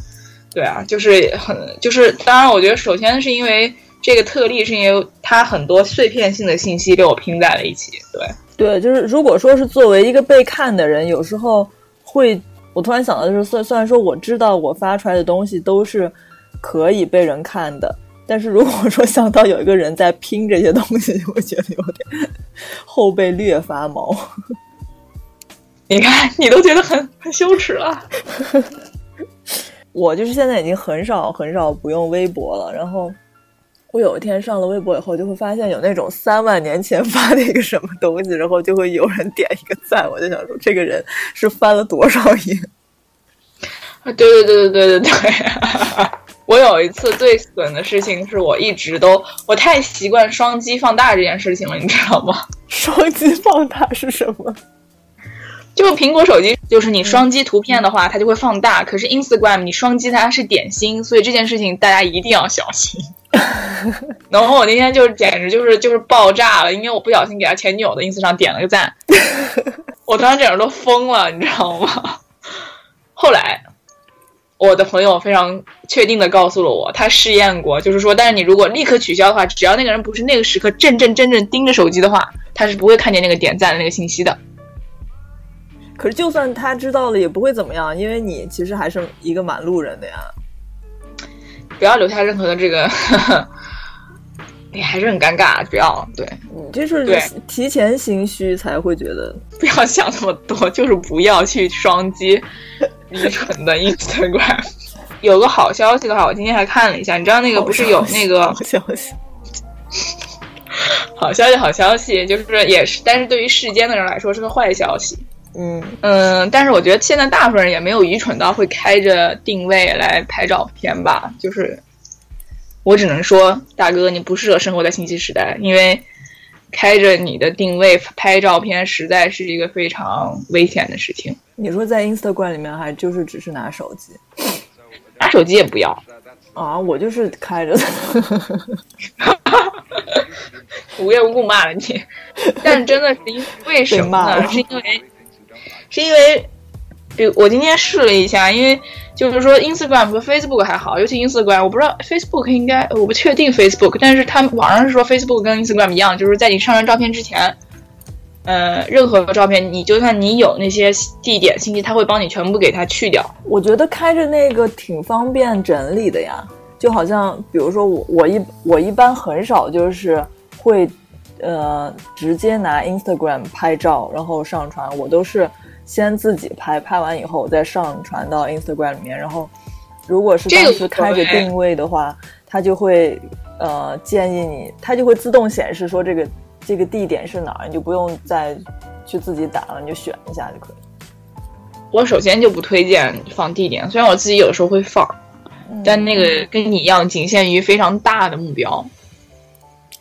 对啊，就是很就是，当然我觉得首先是因为这个特例，是因为他很多碎片性的信息被我拼在了一起，对。对，就是如果说是作为一个被看的人，有时候会，我突然想到就是，虽虽然说我知道我发出来的东西都是可以被人看的，但是如果说想到有一个人在拼这些东西，*laughs* 就会觉得有点后背略发毛。*laughs* 你看，你都觉得很很羞耻了。*laughs* 我就是现在已经很少很少不用微博了，然后我有一天上了微博以后，就会发现有那种三万年前发的一个什么东西，然后就会有人点一个赞，我就想说这个人是翻了多少页？啊，对对对对对对对。我有一次最损的事情是我一直都我太习惯双击放大这件事情了，你知道吗？*laughs* 双击放大是什么？就是苹果手机，就是你双击图片的话，它就会放大。可是 Instagram 你双击它是点心，所以这件事情大家一定要小心。*laughs* 然后我那天就简直就是就是爆炸了，因为我不小心给他前女友的 ins 上点了个赞，*laughs* 我当时整个都疯了，你知道吗？后来我的朋友非常确定的告诉了我，他试验过，就是说，但是你如果立刻取消的话，只要那个人不是那个时刻正正正正盯着手机的话，他是不会看见那个点赞的那个信息的。可是就算他知道了，也不会怎么样，因为你其实还是一个满路人的呀。不要留下任何的这个，*laughs* 你还是很尴尬。不要对，你这是对提前心虚才会觉得。不要想那么多，就是不要去双击愚蠢的 Instagram。*laughs* 有个好消息的话，我今天还看了一下，你知道那个不是有那个好消息？好消息，*laughs* 好消息，就是也是，但是对于世间的人来说是个坏消息。嗯，嗯，但是我觉得现在大部分人也没有愚蠢到会开着定位来拍照片吧。就是我只能说，大哥，你不适合生活在信息时代，因为开着你的定位拍照片，实在是一个非常危险的事情。你说在 Instagram 里面，还就是只是拿手机拿手机也不要，啊？我就是开着的。*laughs* 无缘无故骂了你。*laughs* 但真的是因为什么呢？是因为是因为，比如我今天试了一下，因为就是说 Instagram 和 Facebook 还好，尤其 Instagram，我不知道 Facebook 应该我不确定 Facebook，但是他们网上是说 Facebook 跟 Instagram 一样，就是在你上传照片之前。呃，任何照片，你就算你有那些地点信息，它会帮你全部给它去掉。我觉得开着那个挺方便整理的呀，就好像比如说我我一我一般很少就是会呃直接拿 Instagram 拍照然后上传，我都是先自己拍，拍完以后再上传到 Instagram 里面。然后如果是这个当时开着定位的话，它就会呃建议你，它就会自动显示说这个这个地点是哪儿，你就不用再去自己打了，你就选一下就可以。我首先就不推荐放地点，虽然我自己有时候会放，嗯但那个跟你一样，仅限于非常大的目标。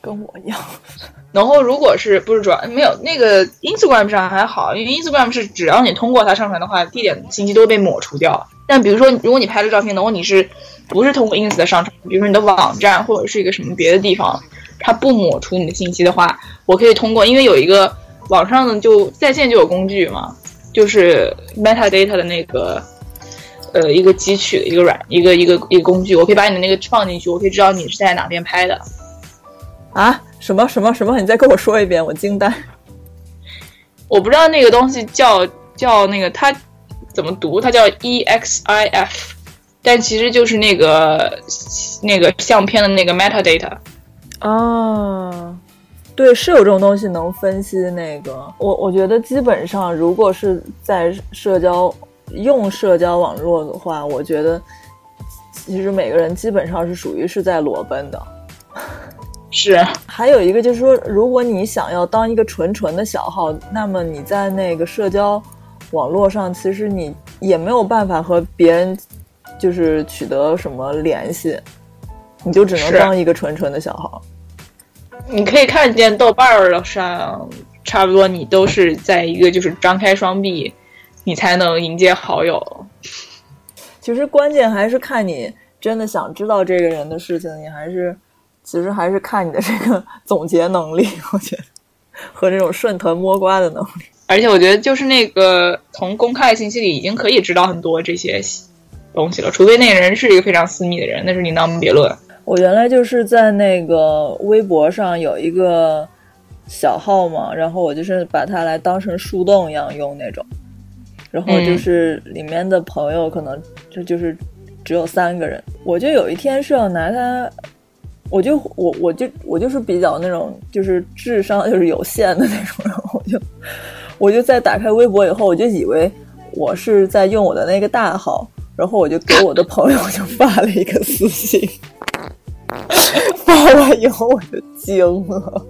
跟我一样，*laughs* 然后，如果是不是主要没有那个 Instagram 上还好，因为 Instagram 是只要你通过它上传的话，地点信息都会被抹除掉。但比如说，如果你拍了照片，然后你是不是通过 Ins 的上传，比如说你的网站或者是一个什么别的地方，它不抹除你的信息的话，我可以通过，因为有一个网上的就在线就有工具嘛，就是 metadata 的那个呃一个汲取的一个软一个一个一个工具，我可以把你的那个放进去，我可以知道你是在哪边拍的。啊？什么什么什么？你再跟我说一遍，我惊呆。*laughs* 我不知道那个东西叫叫那个它怎么读，它叫 E EXIF，但其实就是那个那个相片的那个 metadata。啊，对，是有这种东西能分析那个。我我觉得基本上，如果是在社交用社交网络的话，我觉得其实每个人基本上是属于是在裸奔的。是，*laughs* 还有一个就是说，如果你想要当一个纯纯的小号，那么你在那个社交网络上，其实你也没有办法和别人就是取得什么联系，你就只能当一个纯纯的小号。你可以看见豆瓣儿上，差不多你都是在一个就是张开双臂，你才能迎接好友。其实关键还是看你真的想知道这个人的事情，你还是其实还是看你的这个总结能力，我觉得和这种顺藤摸瓜的能力。而且我觉得，就是那个从公开的信息里已经可以知道很多这些东西了，除非那个人是一个非常私密的人，那是另当别论。我原来就是在那个微博上有一个小号嘛，然后我就是把它来当成树洞一样用那种，然后就是里面的朋友可能就就是只有三个人，我就有一天是要拿它，我就我我就我就是比较那种就是智商就是有限的那种，然后我就。我就在打开微博以后，我就以为我是在用我的那个大号，然后我就给我的朋友就发了一个私信，*laughs* 发完以后我就惊了，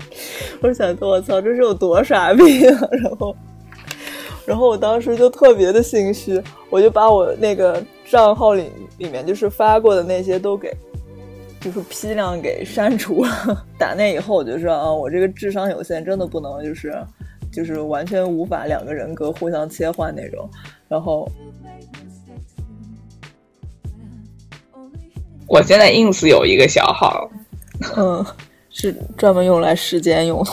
我想说我操，这是有多傻逼啊！然后，然后我当时就特别的心虚，我就把我那个账号里里面就是发过的那些都给，就是批量给删除了。打那以后我就说啊，我这个智商有限，真的不能就是。就是完全无法两个人格互相切换那种，然后，我现在 ins 有一个小号，嗯，是专门用来时间用 *laughs* 的？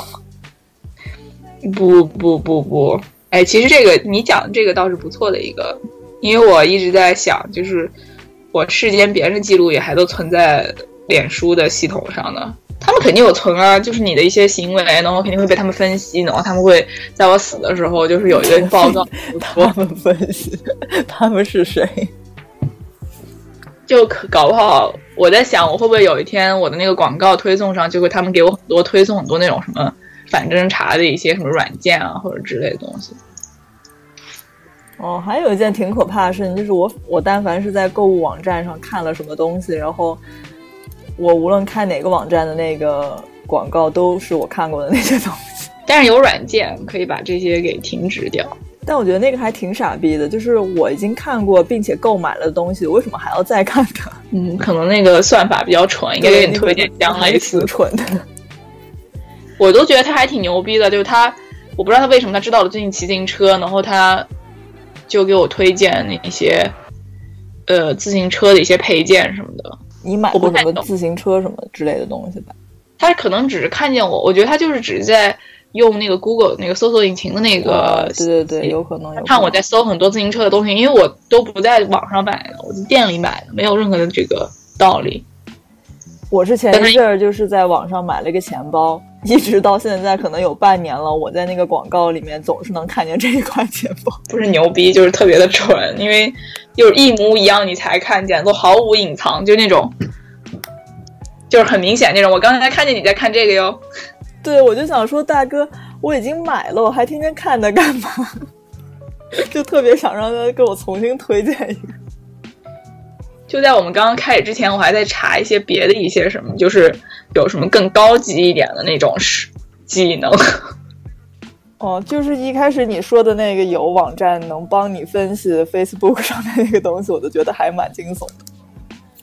不不不不，哎，其实这个你讲的这个倒是不错的一个，因为我一直在想，就是我世间别人的记录也还都存在脸书的系统上呢。他们肯定有存啊，就是你的一些行为，然后肯定会被他们分析，然后他们会在我死的时候，就是有一个报告。*laughs* 他们分析，他们是谁？就可搞不好，我在想，我会不会有一天我的那个广告推送上，就会他们给我很多推送很多那种什么反侦查的一些什么软件啊，或者之类的东西。哦，还有一件挺可怕的事情，就是我我但凡是在购物网站上看了什么东西，然后。我无论看哪个网站的那个广告，都是我看过的那些东西。但是有软件可以把这些给停止掉。但我觉得那个还挺傻逼的，就是我已经看过并且购买了的东西，为什么还要再看它？*laughs* 嗯，可能那个算法比较蠢，应该给你推荐相类似蠢的。*laughs* 我都觉得他还挺牛逼的，就是他，我不知道他为什么他知道了最近骑自行车，然后他就给我推荐那些呃自行车的一些配件什么的。你买过什么自行车什么之类的东西吧？他可能只是看见我，我觉得他就是只是在用那个 Google 那个搜索引擎的那个，对对对，有可能看我在搜很多自行车的东西，因为我都不在网上买的，我在店里买的，没有任何的这个道理。我是前一阵儿就是在网上买了一个钱包，一直到现在可能有半年了，我在那个广告里面总是能看见这一款钱包。*laughs* 不是牛逼，就是特别的蠢，因为就是一模一样，你才看见，都毫无隐藏，就那种，就是很明显那种。我刚才看见你在看这个哟。对，我就想说，大哥，我已经买了，我还天天看它干嘛？*laughs* 就特别想让他给我重新推荐一个。就在我们刚刚开始之前，我还在查一些别的一些什么，就是有什么更高级一点的那种是技能。*laughs* 哦，就是一开始你说的那个有网站能帮你分析 Facebook 上的那个东西，我都觉得还蛮惊悚的。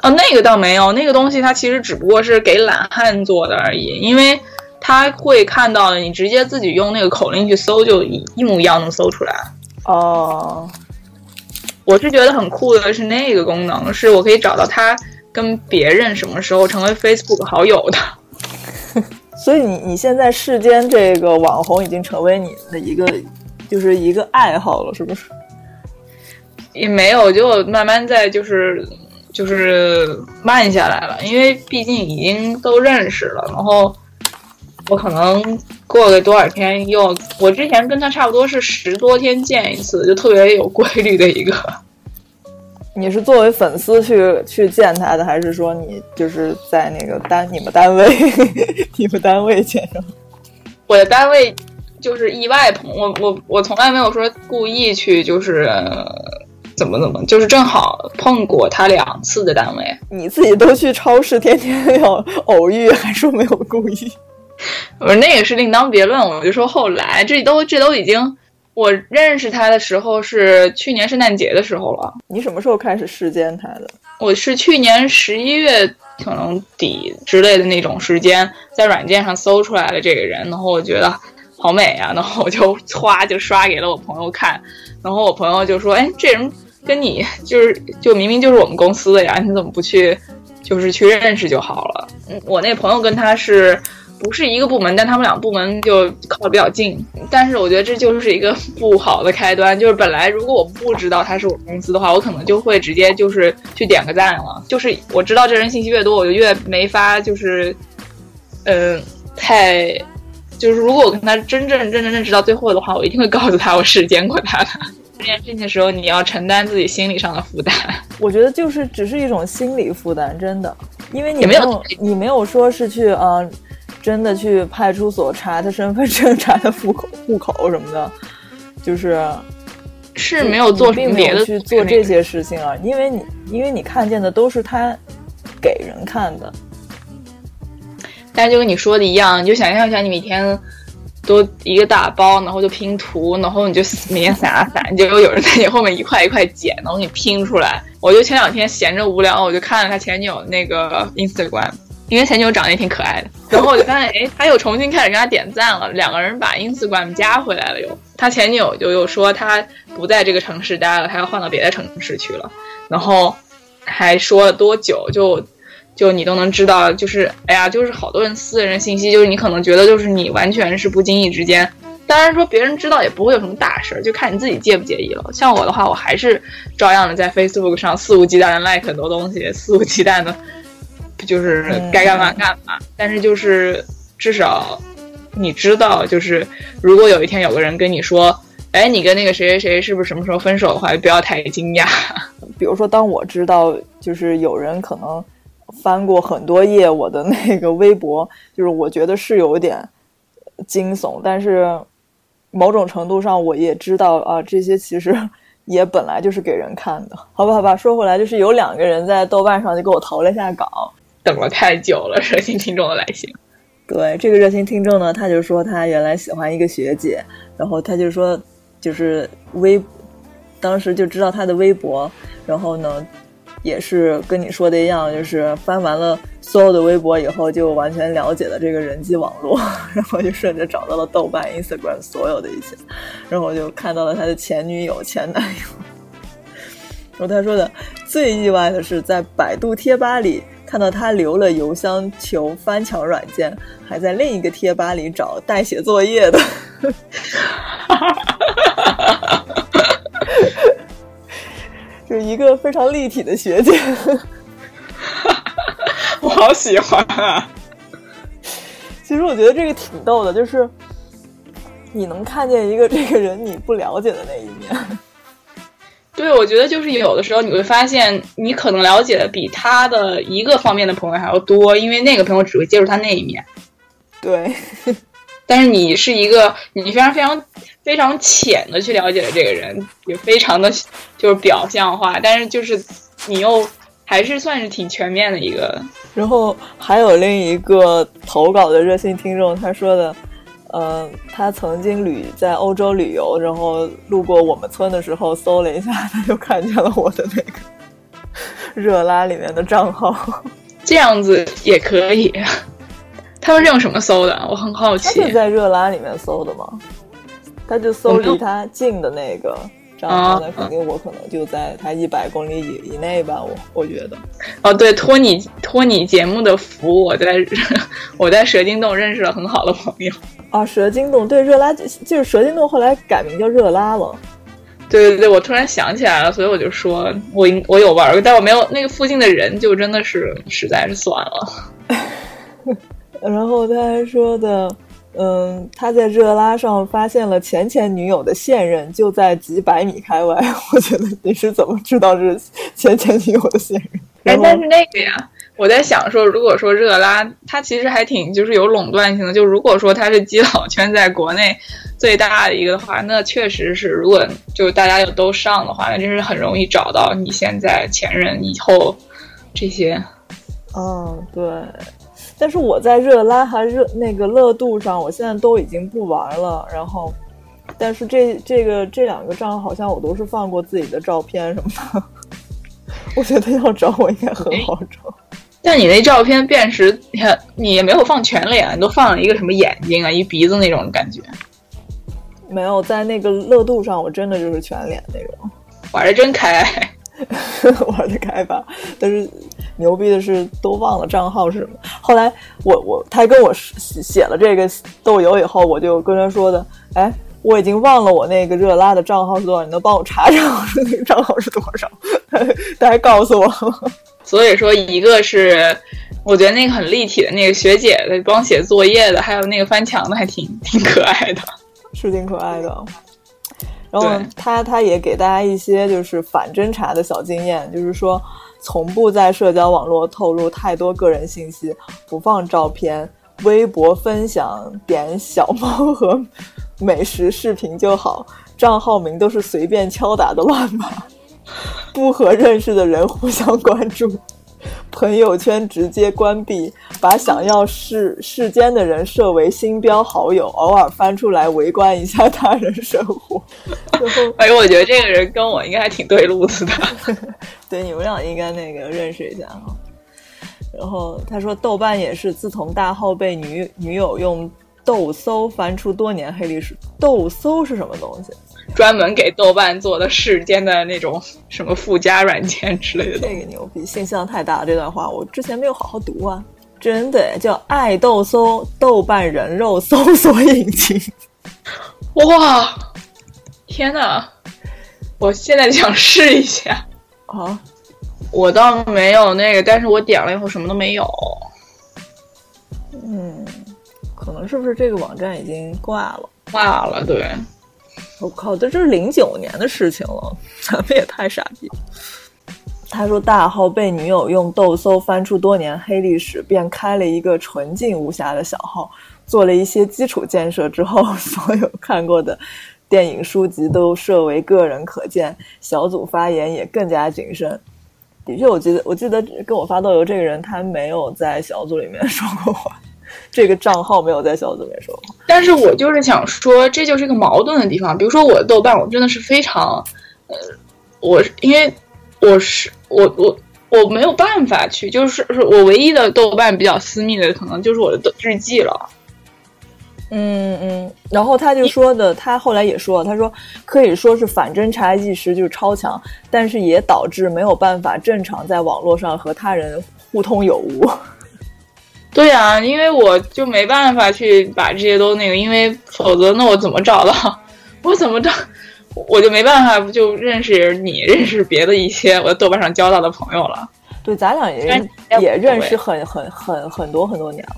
哦，那个倒没有，那个东西它其实只不过是给懒汉做的而已，因为他会看到你直接自己用那个口令去搜，就一一模一样能搜出来。哦。我是觉得很酷的是那个功能，是我可以找到他跟别人什么时候成为 Facebook 好友的。*laughs* 所以你你现在世间这个网红已经成为你的一个就是一个爱好了，是不是？也没有，就慢慢在就是就是慢下来了，因为毕竟已经都认识了，然后。我可能过个多少天又，我之前跟他差不多是十多天见一次，就特别有规律的一个。*laughs* 你是作为粉丝去去见他的，还是说你就是在那个单你们单位 *laughs* 你们单位见上？我的单位就是意外碰我，我我从来没有说故意去就是怎么怎么，就是正好碰过他两次的单位。你自己都去超市，天天要偶遇，还说没有故意？*laughs* 我说那个是另当别论，我就说后来这都这都已经，我认识他的时候是去年圣诞节的时候了。你什么时候开始视奸他的？我是去年十一月可能底之类的那种时间，在软件上搜出来了这个人，然后我觉得好美啊，然后我就 *laughs* 歘就刷给了我朋友看，然后我朋友就说：“哎，这人跟跟你就是就明明就是我们公司的呀，你怎么不去就是去认识就好了？嗯，我那朋友跟他是。不是一个部门，但他们两个部门就靠的比较近。但是我觉得这就是一个不好的开端。就是本来如果我不知道他是我公司的话，我可能就会直接就是去点个赞了。就是我知道这人信息越多，我就越没法就是，嗯，太就是如果我跟他真正认真认识到最后的话，我一定会告诉他我是见过他的。*laughs* 这件事情的时候，你要承担自己心理上的负担。我觉得就是只是一种心理负担，真的，因为你没有你没有说是去嗯。真的去派出所查他身份证、查他户口、户口什么的，就是是没有做，并没有去做这些事情啊，因为你因为你看见的都是他给人看的。但就跟你说的一样，你就想象一下，你每天都一个大包，然后就拼图，然后你就每天散啊散，就有有人在你后面一块一块捡，然后给你拼出来。我就前两天闲着无聊，我就看了他前女友那个 Instagram。因为前女友长得也挺可爱的，然后我就发现，哎，他又重新开始给他点赞了。两个人把 Instagram 加回来了，又他前女友就又说他不在这个城市待了，他要换到别的城市去了。然后还说了多久，就就你都能知道，就是哎呀，就是好多人私人信息，就是你可能觉得就是你完全是不经意之间，当然说别人知道也不会有什么大事儿，就看你自己介不介意了。像我的话，我还是照样的在 Facebook 上肆无忌惮的 like 很多东西，肆无忌惮的。就是该干嘛干嘛，但是就是至少你知道，就是如果有一天有个人跟你说，哎，你跟那个谁谁谁是不是什么时候分手的话，不要太惊讶。*laughs* 比如说，当我知道就是有人可能翻过很多页我的那个微博，就是我觉得是有点惊悚，但是某种程度上我也知道啊，这些其实也本来就是给人看的。好吧，好吧，说回来，就是有两个人在豆瓣上就给我投了一下稿。等了太久了，*laughs* 热心听众的来信。对这个热心听众呢，他就说他原来喜欢一个学姐，然后他就说就是微，当时就知道他的微博，然后呢，也是跟你说的一样，就是翻完了所有的微博以后，就完全了解了这个人际网络，*laughs* 然后就顺着找到了豆瓣、Instagram 所有的一些，然后就看到了他的前女友、前男友。*laughs* 然后他说的最意外的是，在百度贴吧里。看到他留了邮箱求翻墙软件，还在另一个贴吧里找代写作业的，*laughs* 就一个非常立体的学姐，*laughs* 我好喜欢啊！其实我觉得这个挺逗的，就是你能看见一个这个人你不了解的那一面。对，我觉得就是有的时候你会发现，你可能了解的比他的一个方面的朋友还要多，因为那个朋友只会接触他那一面。对，*laughs* 但是你是一个你非常非常非常浅的去了解了这个人，也非常的就是表象化，但是就是你又还是算是挺全面的一个。然后还有另一个投稿的热心听众，他说的。嗯，他曾经旅在欧洲旅游，然后路过我们村的时候，搜了一下，他就看见了我的那个 *laughs* 热拉里面的账号。这样子也可以。他们是用什么搜的？我很好奇。他是在热拉里面搜的吗？他就搜离他近的那个。账号，那肯定我可能就在他一百公里以以内吧，我我觉得。哦，对，托你托你节目的福，我在 *laughs* 我在蛇精洞认识了很好的朋友。啊，蛇精洞对热拉就是蛇精洞，后来改名叫热拉了。对对对，我突然想起来了，所以我就说我我有玩过，但我没有那个附近的人，就真的是实在是算了。*laughs* 然后他还说的。嗯，他在热拉上发现了前前女友的现任，就在几百米开外。*laughs* 我觉得你是怎么知道是前前女友的现任？哎，但是那个呀，我在想说，如果说热拉，它其实还挺就是有垄断性的。就如果说它是基佬圈在国内最大的一个的话，那确实是，如果就大家又都上的话，那真是很容易找到你现在前任以后这些。嗯，对。但是我在热拉和热那个乐度上，我现在都已经不玩了。然后，但是这这个这两个账好像我都是放过自己的照片什么的。*laughs* 我觉得要找我应该很好找。但你那照片辨识，你也没有放全脸，你都放了一个什么眼睛啊，一鼻子那种感觉。没有在那个乐度上，我真的就是全脸那种。玩的真开，*laughs* 玩的开吧。但是牛逼的是都忘了账号是什么。后来我我他跟我写了这个豆油以后，我就跟他说的，哎，我已经忘了我那个热拉的账号是多少，你能帮我查查我说那个账号是多少？*laughs* 他还告诉我。所以说，一个是我觉得那个很立体的那个学姐的帮写作业的，还有那个翻墙的，还挺挺可爱的，是挺可爱的。然后他他也给大家一些就是反侦查的小经验，就是说从不在社交网络透露太多个人信息，不放照片，微博分享点小猫和美食视频就好，账号名都是随便敲打的乱码。*laughs* 不和认识的人互相关注，朋友圈直接关闭，把想要世世间的人设为星标好友，偶尔翻出来围观一下他人生活。*laughs* 哎呦，我觉得这个人跟我应该还挺对路子的。*laughs* 对，你们俩应该那个认识一下哈。然后他说，豆瓣也是自从大号被女女友用豆搜翻出多年黑历史。豆搜是什么东西？专门给豆瓣做的世间的那种什么附加软件之类的，这个牛逼，信息量太大了。这段话我之前没有好好读啊，真的叫爱豆搜豆瓣人肉搜索引擎。哇，天哪！我现在就想试一下啊！我倒没有那个，但是我点了以后什么都没有。嗯，可能是不是这个网站已经挂了？挂了，对。我靠，这这是零九年的事情了，*laughs* 咱们也太傻逼。他说大号被女友用豆搜翻出多年黑历史，便开了一个纯净无瑕的小号，做了一些基础建设之后，*laughs* 所有看过的电影书籍都设为个人可见，小组发言也更加谨慎。的确，我记得我记得跟我发豆油这个人，他没有在小组里面 *laughs* 说过话。这个账号没有在小组里面说过，但是我就是想说，这就是个矛盾的地方。比如说我的豆瓣，我真的是非常，呃，我因为我是我我我没有办法去，就是是我唯一的豆瓣比较私密的，可能就是我的日记了。嗯嗯，然后他就说的，他后来也说，他说可以说是反侦查意识就是超强，但是也导致没有办法正常在网络上和他人互通有无。对呀，因为我就没办法去把这些都那个，因为否则那我怎么找到？*laughs* 我怎么找？我就没办法就认识你，认识别的一些我在豆瓣上交到的朋友了。对，咱俩也也认识很很很很多很多年了，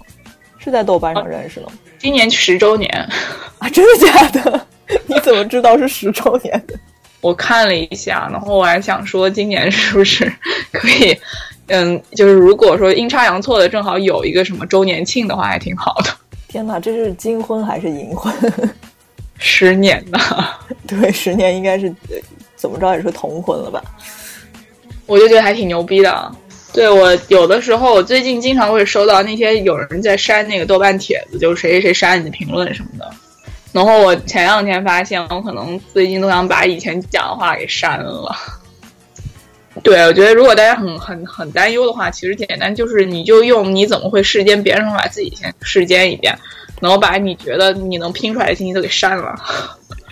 是在豆瓣上认识的。今年十周年 *laughs* 啊，真的假的？*laughs* 你怎么知道是十周年的？我看了一下，然后我还想说，今年是不是可以？嗯，就是如果说阴差阳错的正好有一个什么周年庆的话，还挺好的。天哪，这是金婚还是银婚？*laughs* 十年呢？对，十年应该是怎么着也是同婚了吧？我就觉得还挺牛逼的。对我有的时候，我最近经常会收到那些有人在删那个豆瓣帖子，就是谁谁谁删你的评论什么的。然后我前两天发现，我可能最近都想把以前讲的话给删了。对，我觉得如果大家很很很担忧的话，其实简单就是你就用你怎么会世间别人把自己先世间一遍，然后把你觉得你能拼出来的信息都给删了。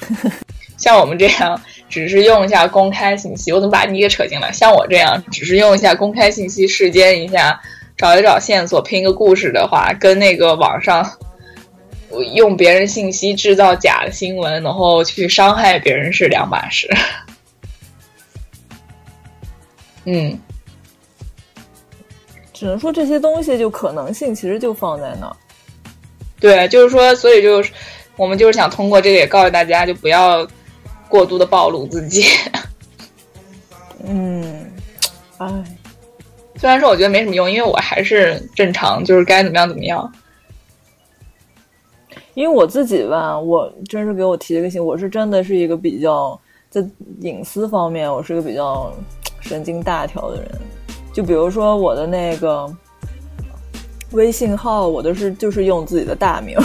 *laughs* 像我们这样只是用一下公开信息，我怎么把你给扯进来？像我这样只是用一下公开信息世间一下，找一找线索拼个故事的话，跟那个网上用别人信息制造假的新闻，然后去伤害别人是两码事。嗯，只能说这些东西就可能性其实就放在那儿。对，就是说，所以就是我们就是想通过这个也告诉大家，就不要过度的暴露自己。*laughs* 嗯，哎，虽然说我觉得没什么用，因为我还是正常，就是该怎么样怎么样。因为我自己吧，我真是给我提了个醒，我是真的是一个比较在隐私方面，我是个比较。神经大条的人，就比如说我的那个微信号，我都是就是用自己的大名。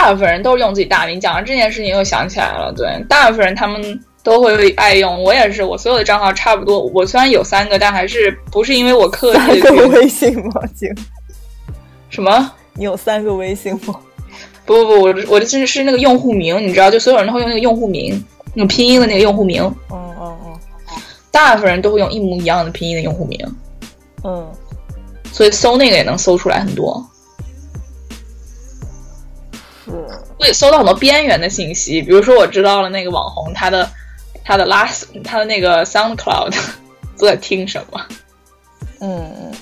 大部分人都是用自己大名。讲完这件事情，又想起来了，对，大部分人他们都会爱用。我也是，我所有的账号差不多。我虽然有三个，但还是不是因为我刻意。三个微信吗？行。什么？你有三个微信吗？不不不，我我的这是那个用户名，你知道，就所有人都会用那个用户名，那个拼音的那个用户名，嗯嗯嗯大部分人都会用一模一样的拼音的用户名，嗯，所以搜那个也能搜出来很多，是，会搜到很多边缘的信息，比如说我知道了那个网红他的他的 last 他的那个 SoundCloud *laughs* 都在听什么。嗯嗯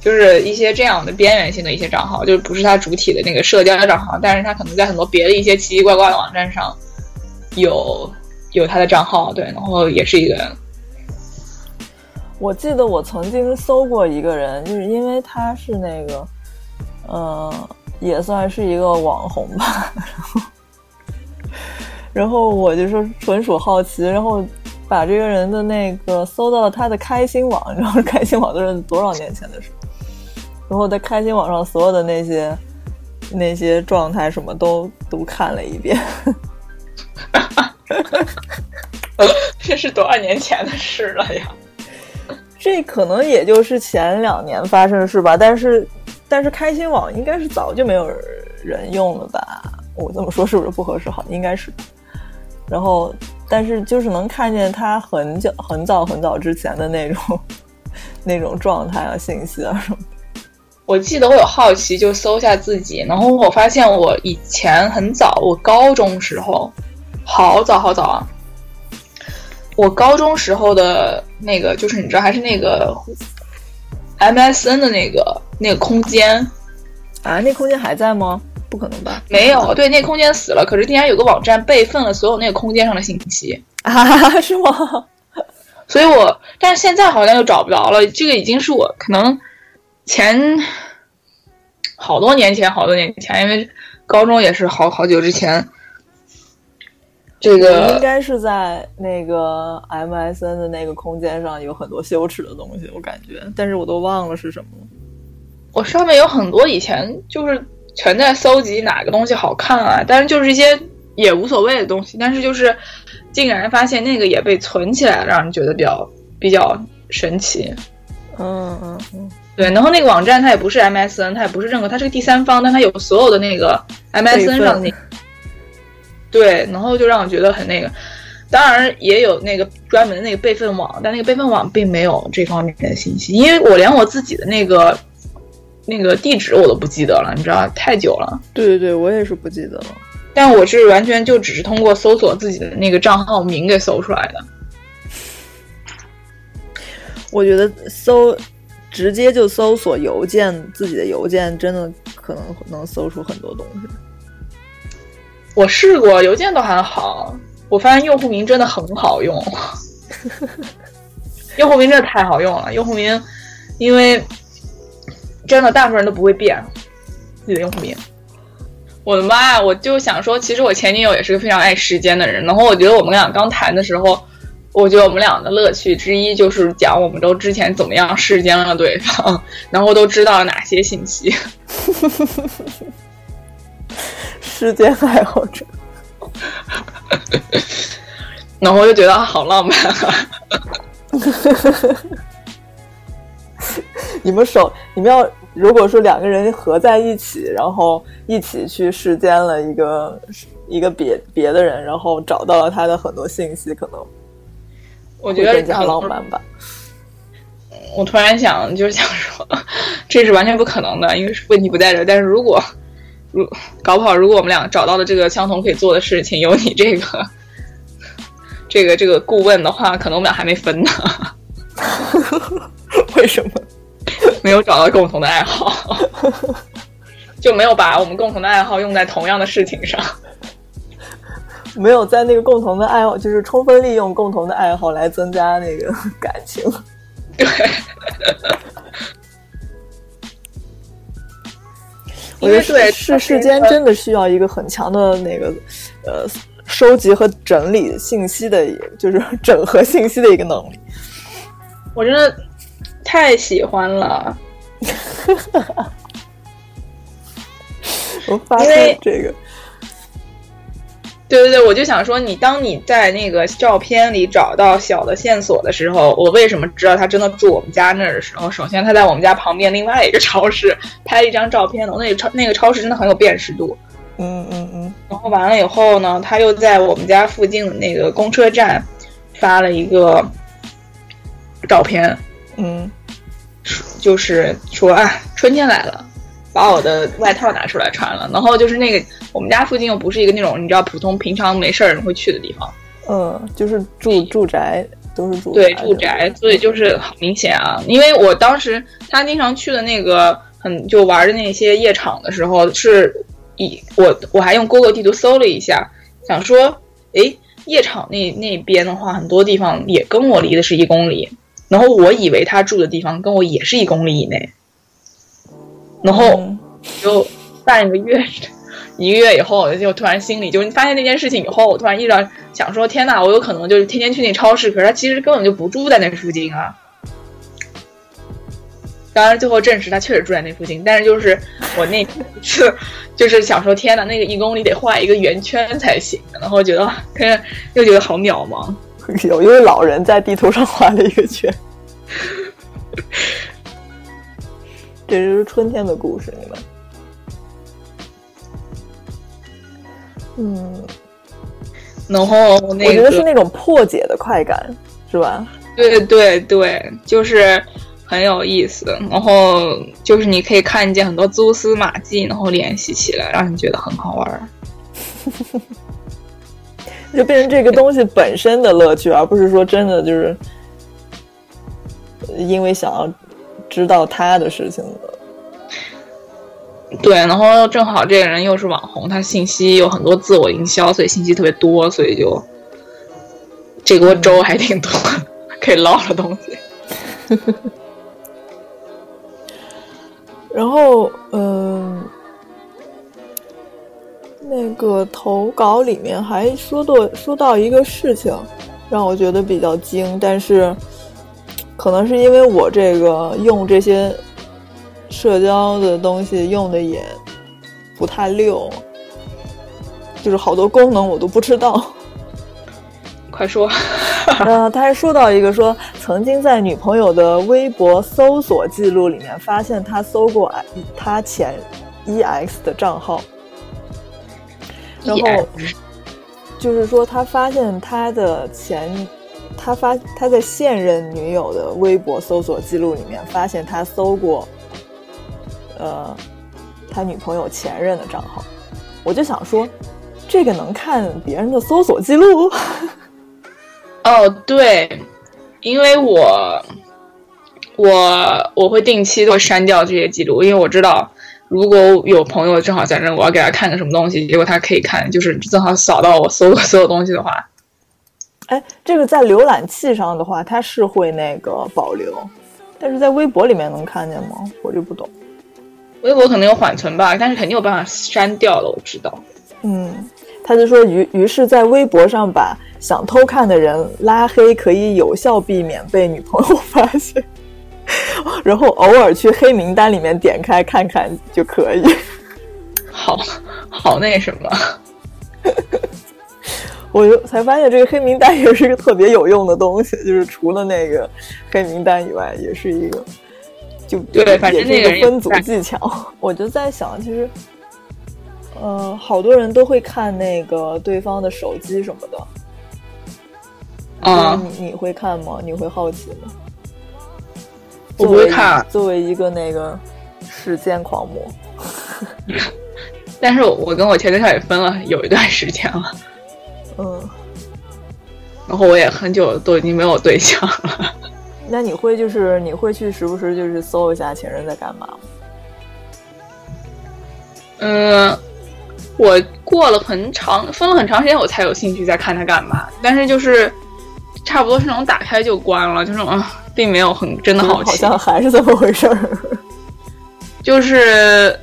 就是一些这样的边缘性的一些账号，就是不是他主体的那个社交账号，但是他可能在很多别的一些奇奇怪怪的网站上有有他的账号，对，然后也是一个我记得我曾经搜过一个人，就是因为他是那个，呃，也算是一个网红吧，然后，然后我就说纯属好奇，然后把这个人的那个搜到了他的开心网，你知道开心网都是多少年前的事，然后在开心网上所有的那些那些状态什么都都看了一遍，这是多少年前的事了呀？这可能也就是前两年发生的事吧，但是但是开心网应该是早就没有人用了吧？我这么说是不是不合适？好，应该是。然后，但是就是能看见他很久、很早、很早之前的那种 *laughs* 那种状态啊、信息啊什么。我记得我有好奇，就搜一下自己，然后我发现我以前很早，我高中时候，好早好早啊！我高中时候的那个，就是你知道，还是那个 MSN 的那个那个空间啊？那空间还在吗？不可能吧？没有，对，那空间死了。可是竟然有个网站备份了所有那个空间上的信息啊？*laughs* 是吗？*laughs* 所以我，但是现在好像又找不着了。这个已经是我可能前好多年前，好多年前，因为高中也是好好久之前。这个应该是在那个 MSN 的那个空间上有很多羞耻的东西，我感觉，但是我都忘了是什么了。我上面有很多以前就是全在搜集哪个东西好看啊，但是就是一些也无所谓的东西，但是就是竟然发现那个也被存起来了，让人觉得比较比较神奇。嗯嗯嗯，对。然后那个网站它也不是 MSN，它也不是任何，它是个第三方，但它有所有的那个 MSN 上的那。对，然后就让我觉得很那个，当然也有那个专门的那个备份网，但那个备份网并没有这方面的信息，因为我连我自己的那个那个地址我都不记得了，你知道，太久了。对对对，我也是不记得了。但我是完全就只是通过搜索自己的那个账号名给搜出来的。我觉得搜直接就搜索邮件，自己的邮件真的可能能搜出很多东西。我试过邮件都还好，我发现用户名真的很好用，*laughs* 用户名真的太好用了。用户名，因为真的大部分人都不会变自己的用户名。我的妈呀！我就想说，其实我前女友也是个非常爱时间的人。然后我觉得我们俩刚谈的时候，我觉得我们俩的乐趣之一就是讲我们都之前怎么样时间了对方，然后都知道了哪些信息。*laughs* *laughs* 世间爱好者，*laughs* 然后我就觉得好浪漫啊！*laughs* 你们手，你们要如果说两个人合在一起，然后一起去世间了一个一个别别的人，然后找到了他的很多信息，可能我觉得更加浪漫吧。我突然想，就是想说，这是完全不可能的，因为问题不在这。但是如果如搞不好，如果我们俩找到了这个相同可以做的事情，有你这个 *laughs* 这个这个顾问的话，可能我们俩还没分呢。*laughs* 为什么？没有找到共同的爱好，就没有把我们共同的爱好用在同样的事情上。没有在那个共同的爱好，就是充分利用共同的爱好来增加那个感情。对。我觉得是世世间真的需要一个很强的那个呃收集和整理信息的，*laughs* 就是整合信息的一个能力。我真的太喜欢了，*laughs* 我发现这个。对对对，我就想说，你当你在那个照片里找到小的线索的时候，我为什么知道他真的住我们家那儿的时候？首先，他在我们家旁边另外一个超市拍了一张照片，我那个超那个超市真的很有辨识度。嗯嗯嗯，然后完了以后呢，他又在我们家附近的那个公车站发了一个照片，嗯就是说啊，春天来了，把我的外套拿出来穿了。然后就是那个我们家附近又不是一个那种你知道普通平常没事儿人会去的地方，嗯，就是住住宅都是住对住宅，所以就是很明显啊。因为我当时他经常去的那个很就玩的那些夜场的时候，是以我我还用 Google 地图搜了一下，想说，诶，夜场那那边的话，很多地方也跟我离的是一公里，然后我以为他住的地方跟我也是一公里以内，然后嗯就半个月。一个月以后，我就突然心里就发现那件事情以后，我突然意识到，想说天呐，我有可能就是天天去那超市，可是他其实根本就不住在那附近啊。当然，最后证实他确实住在那附近，但是就是我那次就是想说，天呐，那个一公里得画一个圆圈才行，然后觉得，可 *laughs* 是又觉得好渺茫。*laughs* 有一位老人在地图上画了一个圈。这就是春天的故事，你们。嗯，然后那个，我觉得是那种破解的快感，是吧？对对对，就是很有意思。然后就是你可以看见很多蛛丝马迹，然后联系起来，让你觉得很好玩儿。*laughs* 就变成这个东西本身的乐趣，而不是说真的就是因为想要知道他的事情的。对，然后正好这个人又是网红，他信息有很多自我营销，所以信息特别多，所以就这锅粥还挺多，可以捞的东西。*laughs* 然后，嗯，那个投稿里面还说到说到一个事情，让我觉得比较惊，但是可能是因为我这个用这些社交的东西用的也不太溜，就是好多功能我都不知道。快说，*laughs* 呃，他还说到一个说，曾经在女朋友的微博搜索记录里面发现他搜过他前 EX 的账号，然后就是说他发现他的前，他发他在现任女友的微博搜索记录里面发现他搜过，呃，他女朋友前任的账号，我就想说，这个能看别人的搜索记录？*laughs* 哦，对，因为我我我会定期的删掉这些记录，因为我知道如果有朋友正好在那，我要给他看个什么东西，结果他可以看，就是正好扫到我搜过所有东西的话，哎，这个在浏览器上的话，它是会那个保留，但是在微博里面能看见吗？我就不懂。微博可能有缓存吧，但是肯定有办法删掉了，我知道。嗯，他就说于于是，在微博上把想偷看的人拉黑，可以有效避免被女朋友 *laughs* 发现，*laughs* 然后偶尔去黑名单里面点开看看就可以。好好那什么，*laughs* 我就才发现这个黑名单也是一个特别有用的东西，就是除了那个黑名单以外，也是一个就对反正也是一那个分组技巧。我就在想，其实，呃，好多人都会看那个对方的手机什么的。嗯，你你会看吗？你会好奇吗？我不会看，作为一个那个时间狂魔，*laughs* 但是我我跟我前对象也分了有一段时间了，嗯，然后我也很久都已经没有对象了。*laughs* 那你会就是你会去时不时就是搜一下前任在干嘛吗？嗯，我过了很长分了很长时间，我才有兴趣再看他干嘛，但是就是差不多是那种打开就关了，就是嗯，并没有很真的好奇，*laughs* 好像还是这么回事儿。就是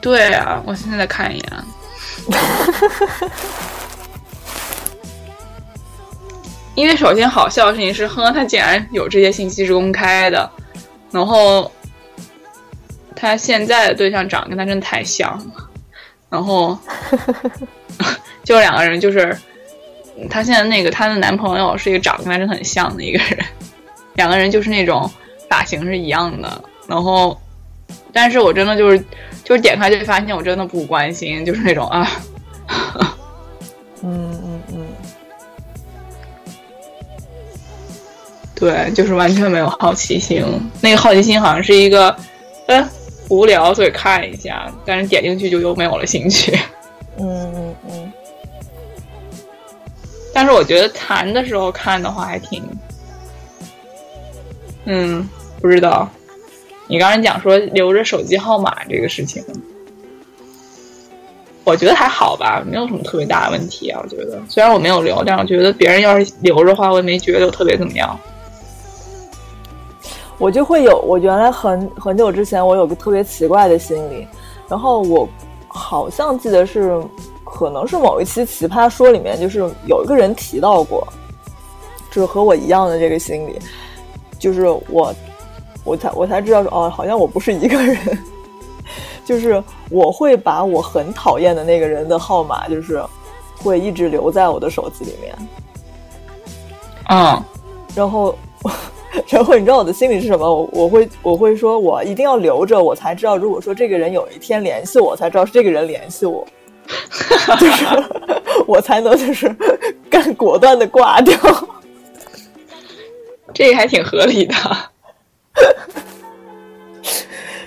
对啊，我现在再看一眼。*laughs* 因为首先好笑的事情是，哼，他竟然有这些信息是公开的，然后他现在的对象长得跟他真的太像了，然后 *laughs* 就两个人就是，他现在那个她的男朋友是一个长得跟他真的很像的一个人，两个人就是那种发型是一样的，然后但是我真的就是就是点开就发现我真的不关心，就是那种啊，嗯 *laughs* 嗯嗯，对，就是完全没有好奇心。那个好奇心好像是一个，嗯，无聊，所以看一下，但是点进去就又没有了兴趣。嗯嗯嗯。但是我觉得谈的时候看的话还挺，嗯，不知道。你刚才讲说留着手机号码这个事情，我觉得还好吧，没有什么特别大的问题啊。我觉得虽然我没有留，但我觉得别人要是留着的话，我也没觉得特别怎么样。我就会有，我原来很很久之前，我有个特别奇怪的心理，然后我好像记得是，可能是某一期《奇葩说》里面，就是有一个人提到过，就是和我一样的这个心理，就是我，我才我才知道说，哦，好像我不是一个人，*laughs* 就是我会把我很讨厌的那个人的号码，就是会一直留在我的手机里面，嗯，然后。然后你知道我的心理是什么？我我会我会说，我一定要留着，我才知道，如果说这个人有一天联系我，才知道是这个人联系我，*laughs* 就是我才能就是干果断的挂掉。*laughs* 这个还挺合理的。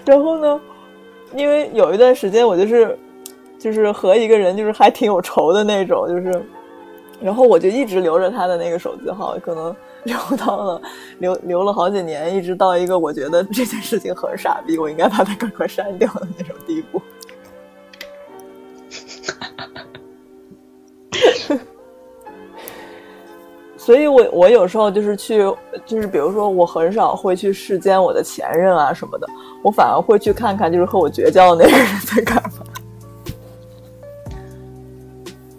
然后呢，因为有一段时间我就是就是和一个人就是还挺有仇的那种，就是，然后我就一直留着他的那个手机号，可能。*laughs* 留到了，留留了好几年，一直到一个我觉得这件事情很傻逼，我应该把它赶快删掉的那种地步。*laughs* 所以，我我有时候就是去，就是比如说，我很少会去世间我的前任啊什么的，我反而会去看看，就是和我绝交的那个人在干嘛。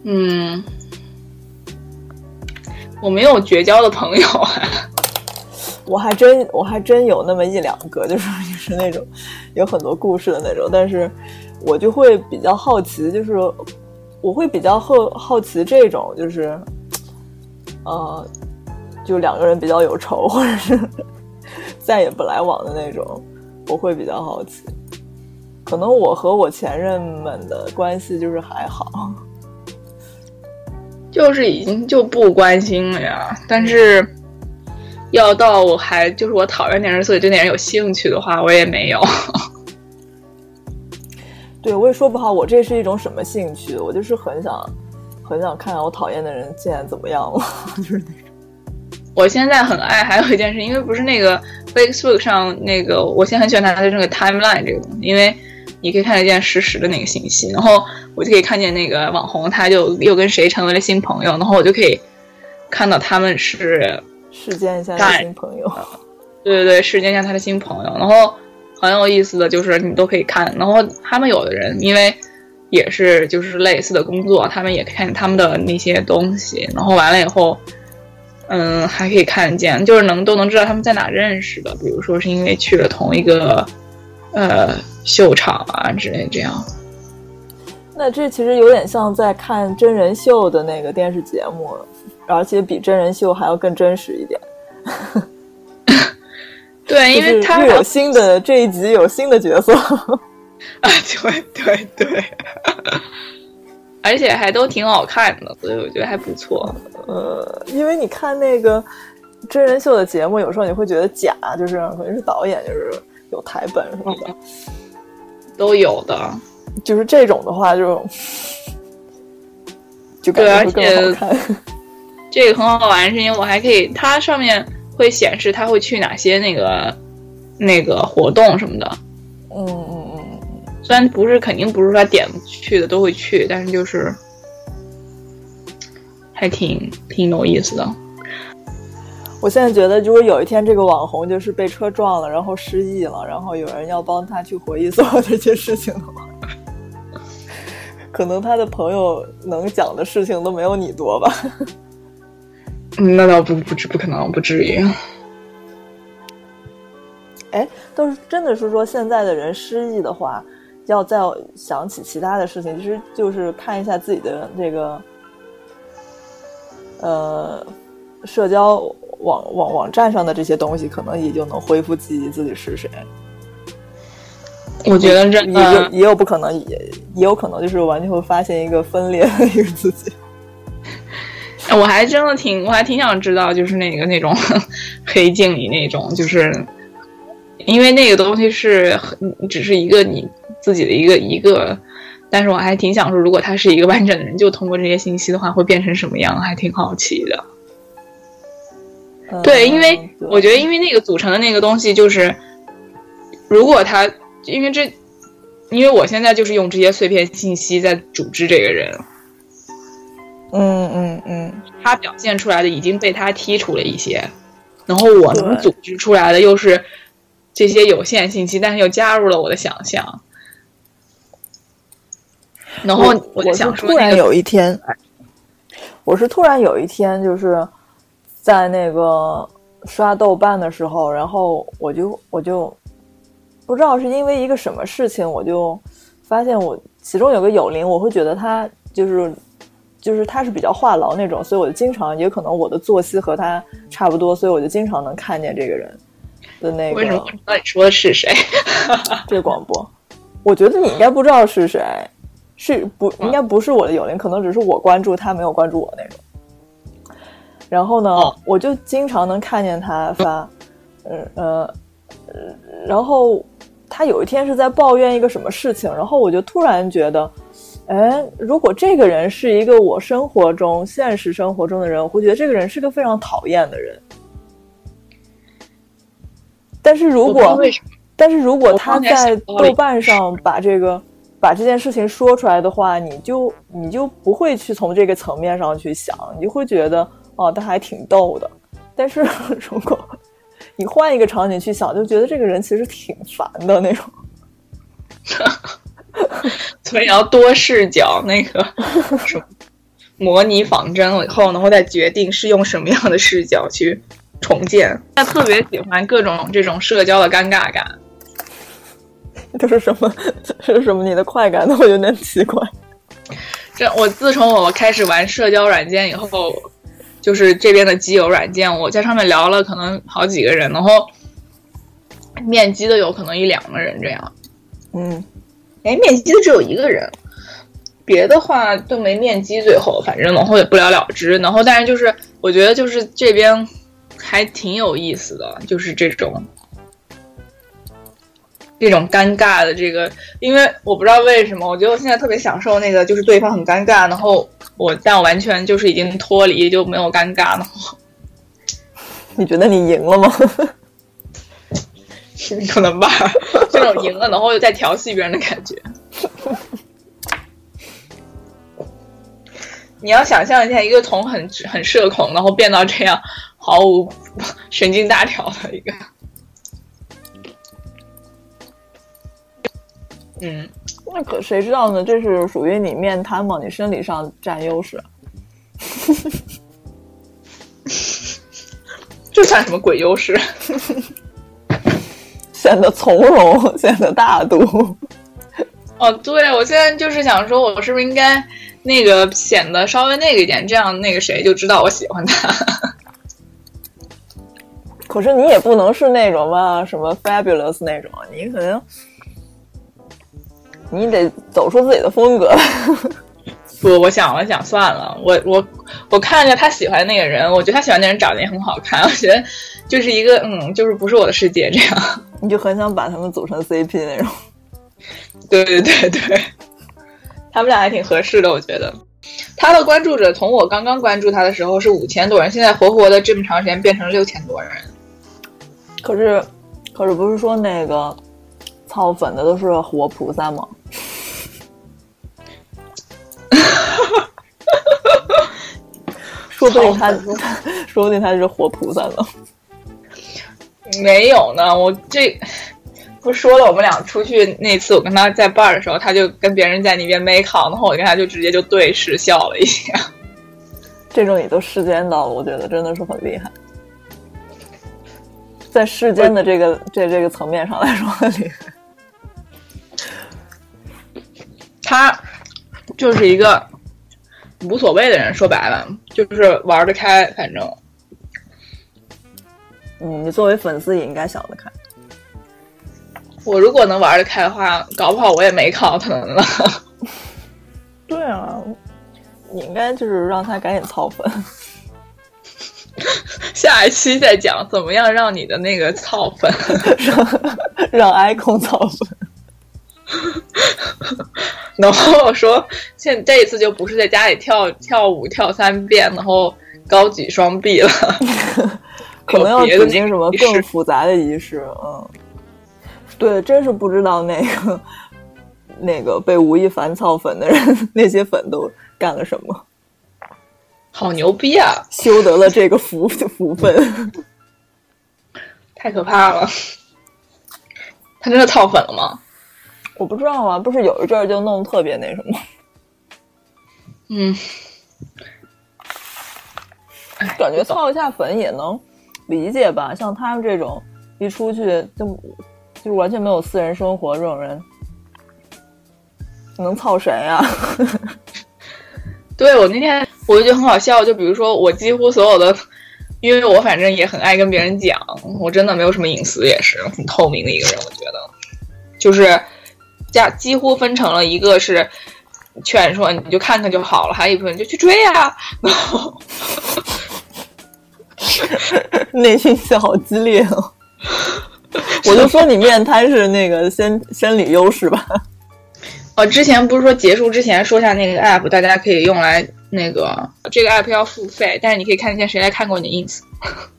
嗯。我没有绝交的朋友，*laughs* 我还真我还真有那么一两个，就是也是那种有很多故事的那种，但是我就会比较好奇，就是我会比较好好奇这种，就是呃，就两个人比较有仇，或者是再也不来往的那种，我会比较好奇。可能我和我前任们的关系就是还好。就是已经就不关心了呀，但是要到我还就是我讨厌那人，所以对那人有兴趣的话，我也没有。*laughs* 对，我也说不好，我这是一种什么兴趣？我就是很想很想看看我讨厌的人现在怎么样了，*laughs* 就是那种。我现在很爱，还有一件事，因为不是那个 Facebook 上那个，我现在很喜欢他的这个 Timeline 这个东西，因为。你可以看得见实时的那个信息，然后我就可以看见那个网红，他就又跟谁成为了新朋友，然后我就可以看到他们是世间下的新朋友。*laughs* 对对对，世间下他的新朋友。然后很有意思的就是你都可以看，然后他们有的人因为也是就是类似的工作，他们也看他们的那些东西，然后完了以后，嗯，还可以看见，就是能都能知道他们在哪认识的，比如说是因为去了同一个。呃，秀场啊之类这样，那这其实有点像在看真人秀的那个电视节目，而且比真人秀还要更真实一点。*laughs* 对，因为他有新的这一集有新的角色啊，*laughs* 对对对，而且还都挺好看的，所以我觉得还不错。呃，因为你看那个真人秀的节目，有时候你会觉得假，就是可能是导演就是。有台本什么的，都有的。就是这种的话，就就 *laughs* 对，而且这个很好玩，是因为我还可以，它上面会显示它会去哪些那个那个活动什么的。嗯嗯嗯。虽然不是肯定不是说点去的都会去，但是就是还挺挺有意思的。我现在觉得，如果有一天这个网红就是被车撞了，然后失忆了，然后有人要帮他去回忆所有这些事情的话，可能他的朋友能讲的事情都没有你多吧？嗯，那倒不不至不可能，不至于。哎，倒是真的是说，现在的人失忆的话，要再想起其他的事情，其实就是看一下自己的这个，呃，社交。网网网站上的这些东西，可能也就能恢复记忆自己是谁。我觉得这也有也有不可能，也也有可能就是完全会发现一个分裂的一个自己。我还真的挺，我还挺想知道，就是那个那种 *laughs* 黑镜里那种，就是因为那个东西是只是一个你自己的一个一个，但是我还挺想说，如果他是一个完整的人，就通过这些信息的话，会变成什么样，还挺好奇的。对，因为我觉得，因为那个组成的那个东西，就是如果他，因为这，因为我现在就是用这些碎片信息在组织这个人。嗯嗯嗯，他表现出来的已经被他剔除了一些，然后我能组织出来的又是这些有限信息，但是又加入了我的想象。然后我想说，突然有一天，我是突然有一天，就是在那个刷豆瓣的时候，然后我就我就不知道是因为一个什么事情，我就发现我其中有个友邻，我会觉得他就是。就是他是比较话痨那种，所以我就经常，也可能我的作息和他差不多，所以我就经常能看见这个人的那个。为什么？那你说的是谁？*laughs* 这广播，我觉得你应该不知道是谁，是不应该不是我的友邻，可能只是我关注他，没有关注我那种。然后呢，我就经常能看见他发，嗯呃，然后他有一天是在抱怨一个什么事情，然后我就突然觉得。哎，如果这个人是一个我生活中、现实生活中的人，我会觉得这个人是个非常讨厌的人。但是如果，但是如果他在豆瓣上把这个把这件事情说出来的话，你就你就不会去从这个层面上去想，你就会觉得哦，他还挺逗的。但是 *laughs* 如果你换一个场景去想，就觉得这个人其实挺烦的那种。*laughs* 所以要多视角，那个什么模拟仿真了以后，然后再决定是用什么样的视角去重建。他特别喜欢各种这种社交的尴尬感。*laughs* 这是什么？这是什么？你的快感我有点奇怪。这我自从我开始玩社交软件以后，就是这边的基友软件，我在上面聊了可能好几个人，然后面基的有可能一两个人这样。嗯。哎，面基的只有一个人，别的话都没面基。最后，反正然后也不了了之。然后，但是就是我觉得就是这边还挺有意思的，就是这种这种尴尬的这个，因为我不知道为什么，我觉得我现在特别享受那个，就是对方很尴尬，然后我但我完全就是已经脱离就没有尴尬了。*laughs* 你觉得你赢了吗？可能吧，这种赢了，然后又在调戏别人的感觉。你要想象一下，一个从很很社恐，然后变到这样毫无神经大条的一个，嗯，那可谁知道呢？这是属于你面瘫吗？你生理上占优势，*laughs* 这算什么鬼优势？*laughs* 显得从容，显得大度。哦，对，我现在就是想说，我是不是应该那个显得稍微那个一点，这样那个谁就知道我喜欢他。可是你也不能是那种吧，什么 fabulous 那种，你可能你得走出自己的风格。*laughs* 不，我想了想，算了，我我我看着他喜欢那个人，我觉得他喜欢那人长得也很好看，我觉得。就是一个嗯，就是不是我的世界这样，*laughs* 你就很想把他们组成 CP 那种。*laughs* 对对对对，他们俩还挺合适的，我觉得。他的关注者从我刚刚关注他的时候是五千多人，现在活活的这么长时间变成了六千多人。可是，可是不是说那个操粉的都是活菩萨吗？说不定他，说不定他是活菩萨呢。没有呢，我这不说了，我们俩出去那次，我跟他在 bar 的时候，他就跟别人在那边 make out，然后我跟他就直接就对视笑了一下。*laughs* 这种也都世间到了，我觉得真的是很厉害，在世间的这个这这个层面上来说很厉害。他就是一个无所谓的人，说白了就是玩得开，反正。嗯，你作为粉丝也应该想得开。我如果能玩得开的话，搞不好我也没考可能了。*laughs* 对啊，你应该就是让他赶紧操粉。*laughs* 下一期再讲怎么样让你的那个操粉，*laughs* 让让 icon 操粉。*laughs* 然后我说，现这一次就不是在家里跳跳舞跳三遍，然后高举双臂了，*laughs* 可能要举行什么更复杂的仪式。嗯，对，真是不知道那个那个被吴亦凡操粉的人，那些粉都干了什么。好牛逼啊！修得了这个福福分，太可怕了。他真的操粉了吗？我不知道啊，不是有一阵儿就弄特别那什么。*laughs* 嗯，感觉操一下粉也能理解吧？像他们这种一出去就就完全没有私人生活这种人，能操谁呀？*laughs* 对我那天我就觉得很好笑，就比如说我几乎所有的，因为我反正也很爱跟别人讲，我真的没有什么隐私，也是很透明的一个人，我觉得就是。加几乎分成了一个是劝说你就看看就好了，还有一部分就去追啊，然 *laughs* 后内心戏好激烈哦。*laughs* 我就说你面瘫是那个先生理优势吧。*laughs* 哦，之前不是说结束之前说下那个 app，大家可以用来那个这个 app 要付费，但是你可以看一下谁来看过你的 ins，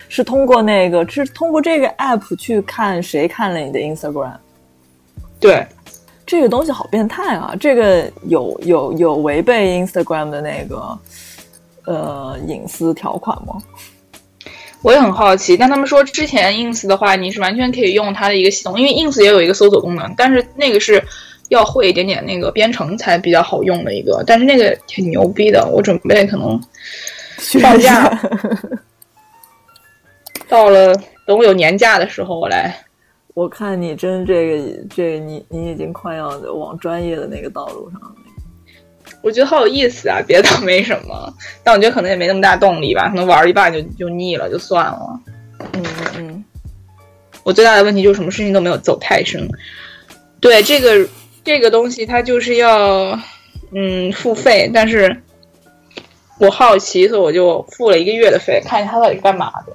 是通过那个是通过这个 app 去看谁看了你的 Instagram，对。这个东西好变态啊！这个有有有违背 Instagram 的那个呃隐私条款吗？我也很好奇。但他们说之前 ins 的话，你是完全可以用它的一个系统，因为 ins 也有一个搜索功能，但是那个是要会一点点那个编程才比较好用的一个。但是那个挺牛逼的，我准备可能 *laughs* 放假到了等我有年假的时候我来。我看你真这个这个你你已经快要往专业的那个道路上了。我觉得好有意思啊，*laughs* 别的倒没什么，但我觉得可能也没那么大动力吧，可能玩一半就就腻了，就算了。嗯嗯。我最大的问题就是什么事情都没有走太深。对这个这个东西，它就是要嗯付费，但是我好奇，所以我就付了一个月的费，看一下它到底是干嘛的。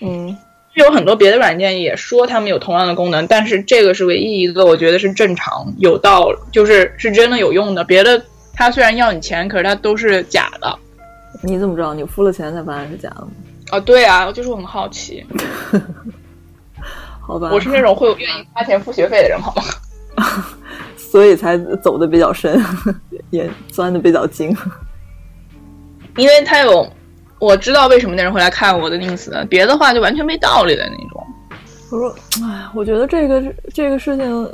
嗯。有很多别的软件也说他们有同样的功能，但是这个是唯一一个我觉得是正常、有道，就是是真的有用的。别的它虽然要你钱，可是它都是假的。你怎么知道？你付了钱才发现是假的吗？啊，对啊，就是我很好奇。好吧，我是那种会愿意花钱付学费的人，好吗？*laughs* 所以才走的比较深，也钻的比较精。因为它有。我知道为什么那人会来看我的 ins，别的话就完全没道理的那种。我说，哎，我觉得这个这个事情，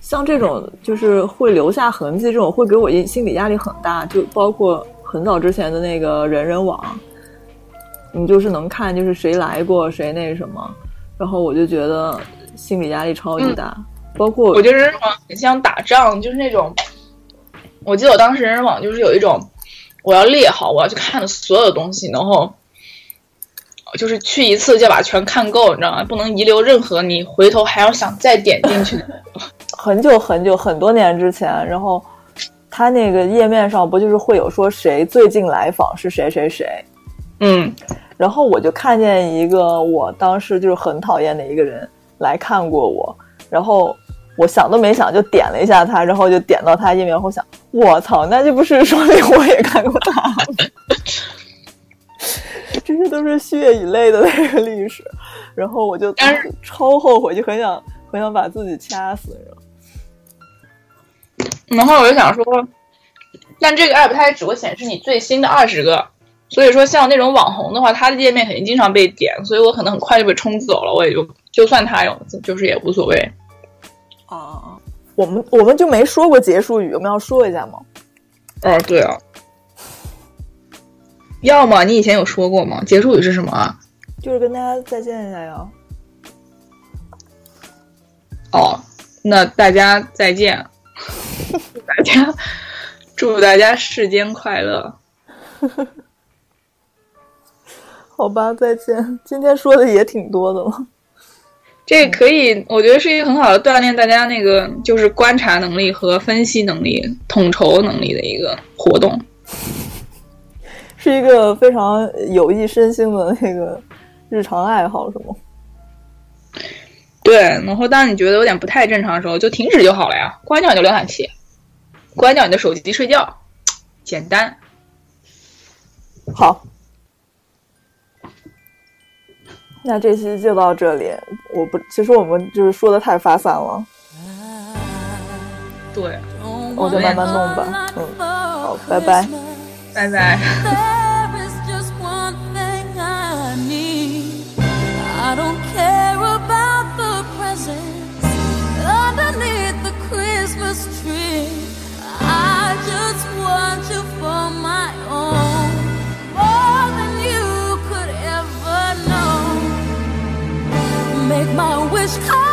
像这种就是会留下痕迹，这种会给我心心理压力很大。就包括很早之前的那个人人网，你就是能看就是谁来过谁那什么，然后我就觉得心理压力超级大。包括我觉得人人网很像打仗，就是那种，我记得我当时人人网就是有一种。我要列好，我要去看的所有的东西，然后就是去一次就把全看够，你知道吗？不能遗留任何你回头还要想再点进去。*laughs* 很久很久很多年之前，然后他那个页面上不就是会有说谁最近来访是谁谁谁？嗯，然后我就看见一个我当时就是很讨厌的一个人来看过我，然后。我想都没想就点了一下他，然后就点到他页面后想，我操，那就不是说明我也看过他？*laughs* 这些都是血与泪的那个历史，然后我就超后悔，就很想很想把自己掐死。然后我就想说，但这个 app 它也只会显示你最新的二十个，所以说像那种网红的话，他的页面肯定经常被点，所以我可能很快就被冲走了，我也就就算他有，就是也无所谓。啊，我们我们就没说过结束语，我们要说一下吗？哦，对啊，要么你以前有说过吗？结束语是什么啊？就是跟大家再见一下呀。哦，那大家再见，*laughs* 大家祝大家世间快乐。*laughs* 好吧，再见。今天说的也挺多的了。这可以，我觉得是一个很好的锻炼大家那个就是观察能力和分析能力、统筹能力的一个活动。*laughs* 是一个非常有益身心的那个日常爱好，是吗？对，然后当你觉得有点不太正常的时候，就停止就好了呀，关掉你的浏览器，关掉你的手机，睡觉，简单。好，那这期就到这里。我不，其实我们就是说的太发散了。对，我就慢慢弄吧。嗯，好，拜拜，拜拜。*laughs* my wish come